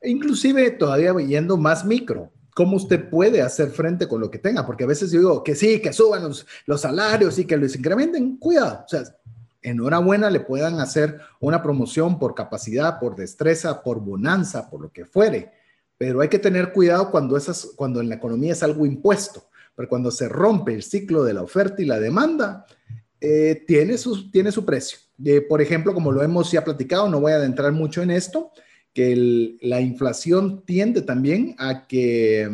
Speaker 1: Inclusive todavía yendo más micro, cómo usted puede hacer frente con lo que tenga, porque a veces yo digo que sí, que suban los, los salarios y que los incrementen, cuidado, o sea, enhorabuena le puedan hacer una promoción por capacidad, por destreza, por bonanza, por lo que fuere, pero hay que tener cuidado cuando, esas, cuando en la economía es algo impuesto, pero cuando se rompe el ciclo de la oferta y la demanda, eh, tiene, su, tiene su precio. Eh, por ejemplo, como lo hemos ya platicado, no voy a adentrar mucho en esto, que la inflación tiende también a que,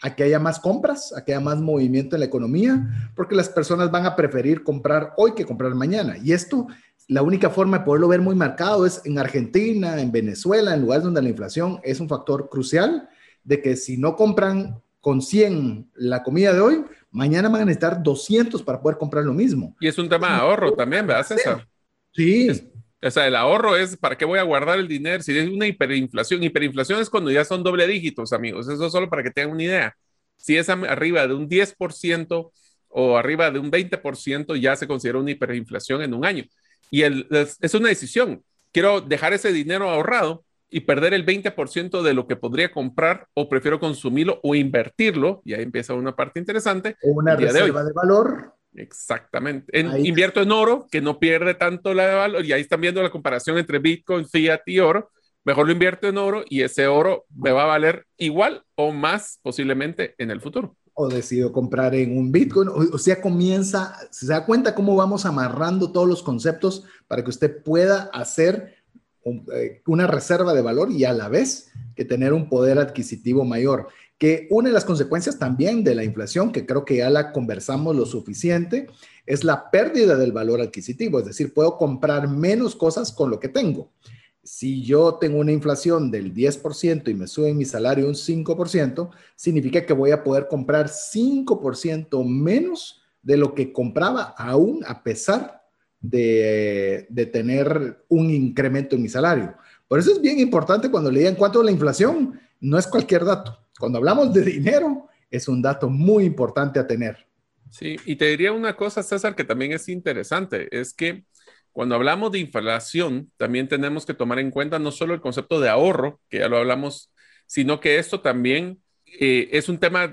Speaker 1: a que haya más compras, a que haya más movimiento en la economía, porque las personas van a preferir comprar hoy que comprar mañana. Y esto, la única forma de poderlo ver muy marcado es en Argentina, en Venezuela, en lugares donde la inflación es un factor crucial, de que si no compran con 100 la comida de hoy, mañana van a necesitar 200 para poder comprar lo mismo.
Speaker 3: Y es un tema de ahorro también, ¿verdad, César?
Speaker 1: Sí.
Speaker 3: o sea, el ahorro es para qué voy a guardar el dinero si es una hiperinflación. Hiperinflación es cuando ya son doble dígitos, amigos. Eso solo para que tengan una idea. Si es arriba de un 10% o arriba de un 20%, ya se considera una hiperinflación en un año. Y el, es una decisión. Quiero dejar ese dinero ahorrado y perder el 20% de lo que podría comprar o prefiero consumirlo o invertirlo, y ahí empieza una parte interesante.
Speaker 1: O una reserva de, valor.
Speaker 3: Exactamente. invierto en oro, que no pierde tanto la de valor, y ahí están viendo la comparación entre Bitcoin, Fiat y oro. Mejor lo invierto en oro y ese oro me va a valer igual o más posiblemente en el futuro.
Speaker 1: O decido comprar en un Bitcoin, o, sea, comienza, se da cuenta cómo vamos amarrando todos los conceptos para que usted pueda hacer eh, una reserva de valor y a la vez que tener un poder adquisitivo mayor. Que una de las consecuencias también de la inflación, que creo que ya la conversamos lo suficiente, es la pérdida del valor adquisitivo. Es decir, puedo comprar menos cosas con lo que tengo. Si yo tengo una inflación del 10% y me sube mi salario un 5%, significa que voy a poder comprar 5% menos de lo que compraba aún a pesar de, tener un incremento en mi salario. Por eso es bien importante cuando le digan cuánto es la inflación, no es cualquier dato. Cuando hablamos de dinero, es un dato muy importante a tener.
Speaker 3: Sí, y te diría una cosa, César, que también es interesante, es que cuando hablamos de inflación, también tenemos que tomar en cuenta no solo el concepto de ahorro, que ya lo hablamos, sino que esto también eh, es un tema,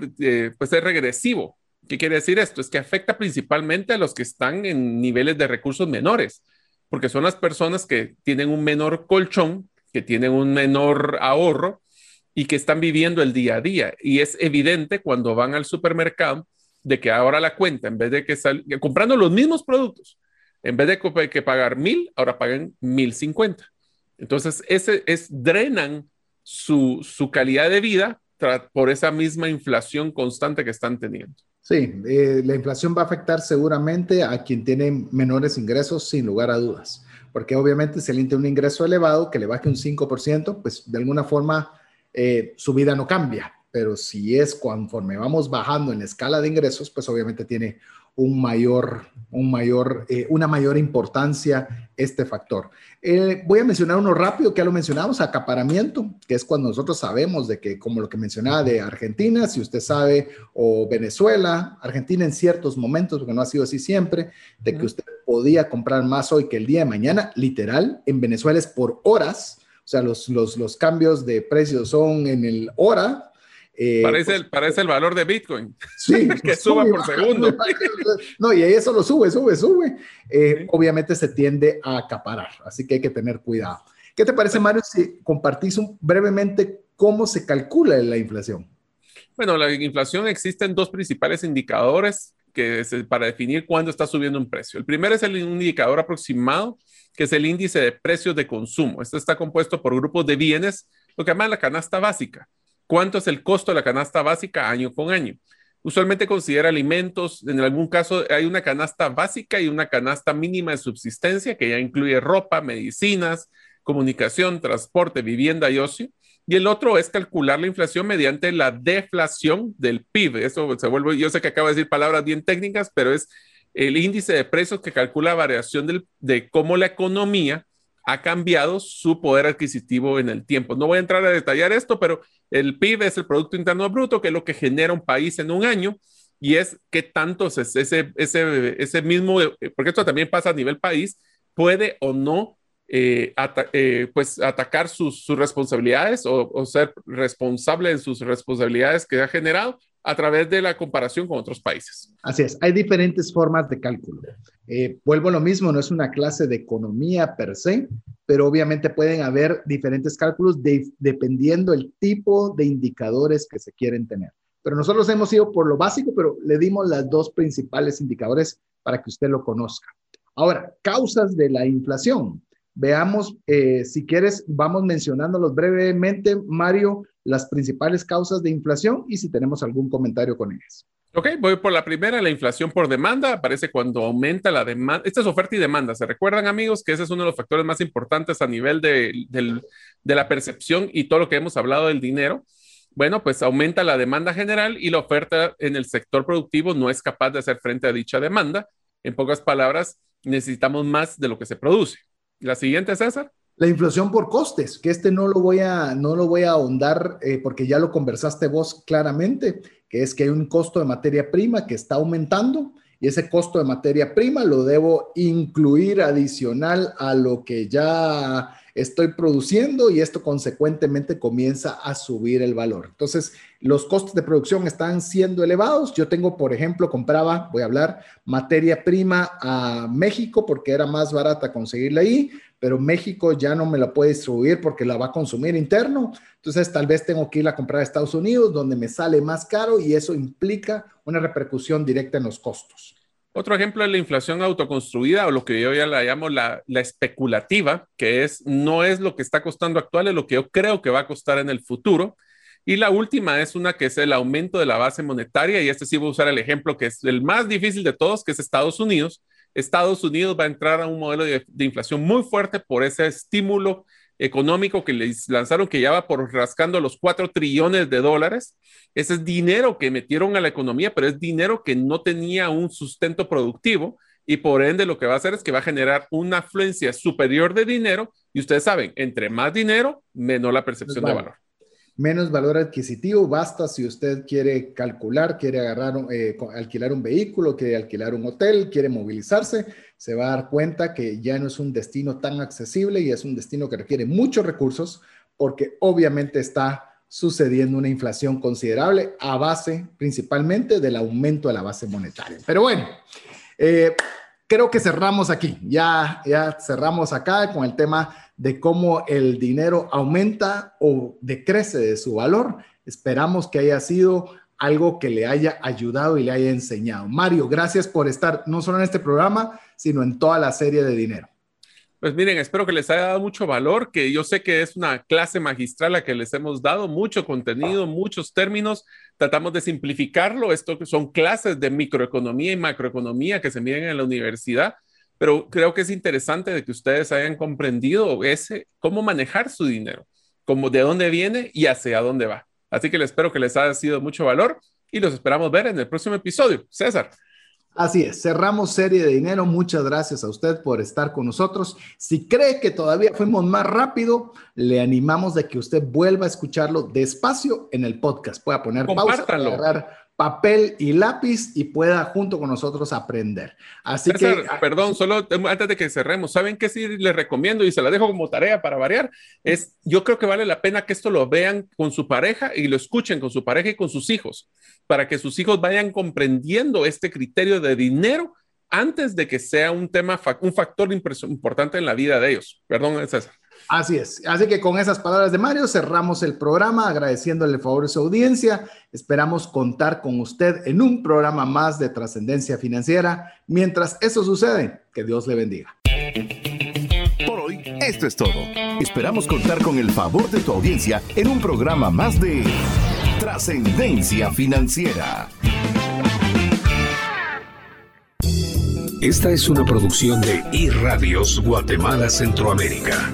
Speaker 3: pues es regresivo. ¿Qué quiere decir esto? Es que afecta principalmente a los que están en niveles de recursos menores, porque son las personas que tienen un menor colchón, que tienen un menor ahorro y que están viviendo el día a día. Y es evidente cuando van al supermercado de que ahora la cuenta, en vez de que sal, comprando los mismos productos, en vez de que pagar mil, ahora pagan mil cincuenta. Entonces, ese es, drenan su, su calidad de vida por esa misma inflación constante que están teniendo.
Speaker 1: Sí, eh, la inflación va a afectar seguramente a quien tiene menores ingresos, sin lugar a dudas, porque obviamente si alguien tiene un ingreso elevado que le baje un 5%, pues de alguna forma eh, su vida no cambia, pero si es conforme vamos bajando en la escala de ingresos, pues obviamente tiene un mayor, un mayor, eh, una mayor importancia este factor. Eh, voy a mencionar uno rápido, que ya lo mencionamos, acaparamiento, que es cuando nosotros sabemos de que, como lo que mencionaba de Argentina, si usted sabe, o Venezuela, Argentina en ciertos momentos, porque no ha sido así siempre, de que usted podía comprar más hoy que el día de mañana, literal, en Venezuela es por horas, o sea, los, los, los cambios de precios son en el hora,
Speaker 3: eh, parece, el, parece el valor de Bitcoin. Sí, que suba por segundo.
Speaker 1: No, y eso lo sube, sube, sube. Eh, obviamente se tiende a acaparar, así que hay que tener cuidado. ¿Qué te parece, Mario, si compartís brevemente cómo se calcula la inflación?
Speaker 3: Bueno, la inflación existen dos principales indicadores que es para definir cuándo está subiendo un precio. El primero es el indicador aproximado, que es el índice de precios de consumo. Este está compuesto por grupos de bienes, lo que llaman la canasta básica cuánto es el costo de la canasta básica año con año. Usualmente considera alimentos, en algún caso hay una canasta básica y una canasta mínima de subsistencia que ya incluye ropa, medicinas, comunicación, transporte, vivienda y ocio. Y el otro es calcular la inflación mediante la deflación del PIB. Eso se vuelve, yo sé que acabo de decir palabras bien técnicas, pero es el índice de precios que calcula la variación de cómo la economía ha cambiado su poder adquisitivo en el tiempo. No voy a entrar a detallar esto, pero el PIB es el Producto Interno Bruto, que es lo que genera un país en un año, y es qué tanto ese, ese, ese mismo, porque esto también pasa a nivel país, puede o no eh, eh, pues atacar sus, responsabilidades o, o, ser responsable de sus responsabilidades que ha generado a través de la comparación con otros países.
Speaker 1: Así es, hay diferentes formas de cálculo. Eh, vuelvo a lo mismo, no es una clase de economía per se, pero obviamente pueden haber diferentes cálculos dependiendo el tipo de indicadores que se quieren tener. Pero nosotros hemos ido por lo básico, pero le dimos las dos principales indicadores para que usted lo conozca. Ahora, causas de la inflación. Veamos, eh, si quieres, vamos mencionándolos brevemente, Mario, las principales causas de inflación y si tenemos algún comentario con ellas.
Speaker 3: Ok, voy por la primera, la inflación por demanda. Aparece cuando aumenta la demanda. Esta es oferta y demanda. ¿Se recuerdan, amigos, que ese es uno de los factores más importantes a nivel de, de la percepción y todo lo que hemos hablado del dinero? Bueno, pues aumenta la demanda general y la oferta en el sector productivo no es capaz de hacer frente a dicha demanda. En pocas palabras, necesitamos más de lo que se produce. La siguiente, César.
Speaker 1: La inflación por costes, que este no lo voy a, no lo voy a ahondar eh, porque ya lo conversaste vos claramente, que es que hay un costo de materia prima que está aumentando y ese costo de materia prima lo debo incluir adicional a lo que ya estoy produciendo y esto consecuentemente comienza a subir el valor. Entonces, los costos de producción están siendo elevados. Yo tengo, por ejemplo, compraba, voy a hablar, materia prima a México porque era más barata conseguirla ahí, pero México ya no me la puede distribuir porque la va a consumir interno. Entonces, tal vez tengo que ir a comprar a Estados Unidos, donde me sale más caro y eso implica una repercusión directa en los costos.
Speaker 3: Otro ejemplo es la inflación autoconstruida o lo que yo ya la llamo la, especulativa, que es no es lo que está costando actual, es lo que yo creo que va a costar en el futuro. Y la última es una que es el aumento de la base monetaria, y este sí voy a usar el ejemplo que es el más difícil de todos, que es Estados Unidos. Estados Unidos va a entrar a un modelo de, de inflación muy fuerte por ese estímulo económico que les lanzaron, que ya va por rascando los 4 trillones de dólares. Ese es dinero que metieron a la economía, pero es dinero que no tenía un sustento productivo y por ende lo que va a hacer es que va a generar una afluencia superior de dinero. Y ustedes saben, entre más dinero, menos la percepción de valor
Speaker 1: menos valor adquisitivo. Basta si usted quiere calcular, quiere agarrar, eh, alquilar un vehículo, quiere alquilar un hotel, quiere movilizarse, se va a dar cuenta que ya no es un destino tan accesible y es un destino que requiere muchos recursos porque obviamente está sucediendo una inflación considerable a base principalmente del aumento de la base monetaria. Pero bueno, eh, creo que cerramos aquí, ya, ya cerramos acá con el tema de cómo el dinero aumenta o decrece de su valor. Esperamos que haya sido algo que le haya ayudado y le haya enseñado. Mario, gracias por estar no solo en este programa, sino en toda la serie de dinero.
Speaker 3: Pues miren, espero que les haya dado mucho valor, que yo sé que es una clase magistral la que les hemos dado, mucho contenido, muchos términos, tratamos de simplificarlo, esto son clases de microeconomía y macroeconomía que se miden en la universidad, pero creo que es interesante de que ustedes hayan comprendido ese, cómo manejar su dinero, cómo de dónde viene y hacia dónde va. Así que les espero que les haya sido mucho valor y los esperamos ver en el próximo episodio. César.
Speaker 1: Así es, cerramos serie de dinero. Muchas gracias a usted por estar con nosotros. Si cree que todavía fuimos más rápido, le animamos de que usted vuelva a escucharlo despacio en el podcast. Pueda poner pausa, agarrar papel y lápiz y pueda junto con nosotros aprender. Así que...
Speaker 3: Ah, perdón, solo antes de que cerremos, ¿saben qué sí les recomiendo y se la dejo como tarea para variar? Es, yo creo que vale la pena que esto lo vean con su pareja y lo escuchen con su pareja y con sus hijos, para que sus hijos vayan comprendiendo este criterio de dinero antes de que sea un tema, un factor importante en la vida de ellos. Perdón, César.
Speaker 1: Así es. Así que con esas palabras de Mario cerramos el programa agradeciéndole el favor de su audiencia. Esperamos contar con usted en un programa más de trascendencia financiera. Mientras eso sucede, que Dios le bendiga.
Speaker 2: Por hoy, esto es todo. Esperamos contar con el favor de tu audiencia en un programa más de trascendencia financiera. Esta es una producción de iRadios Guatemala Centroamérica.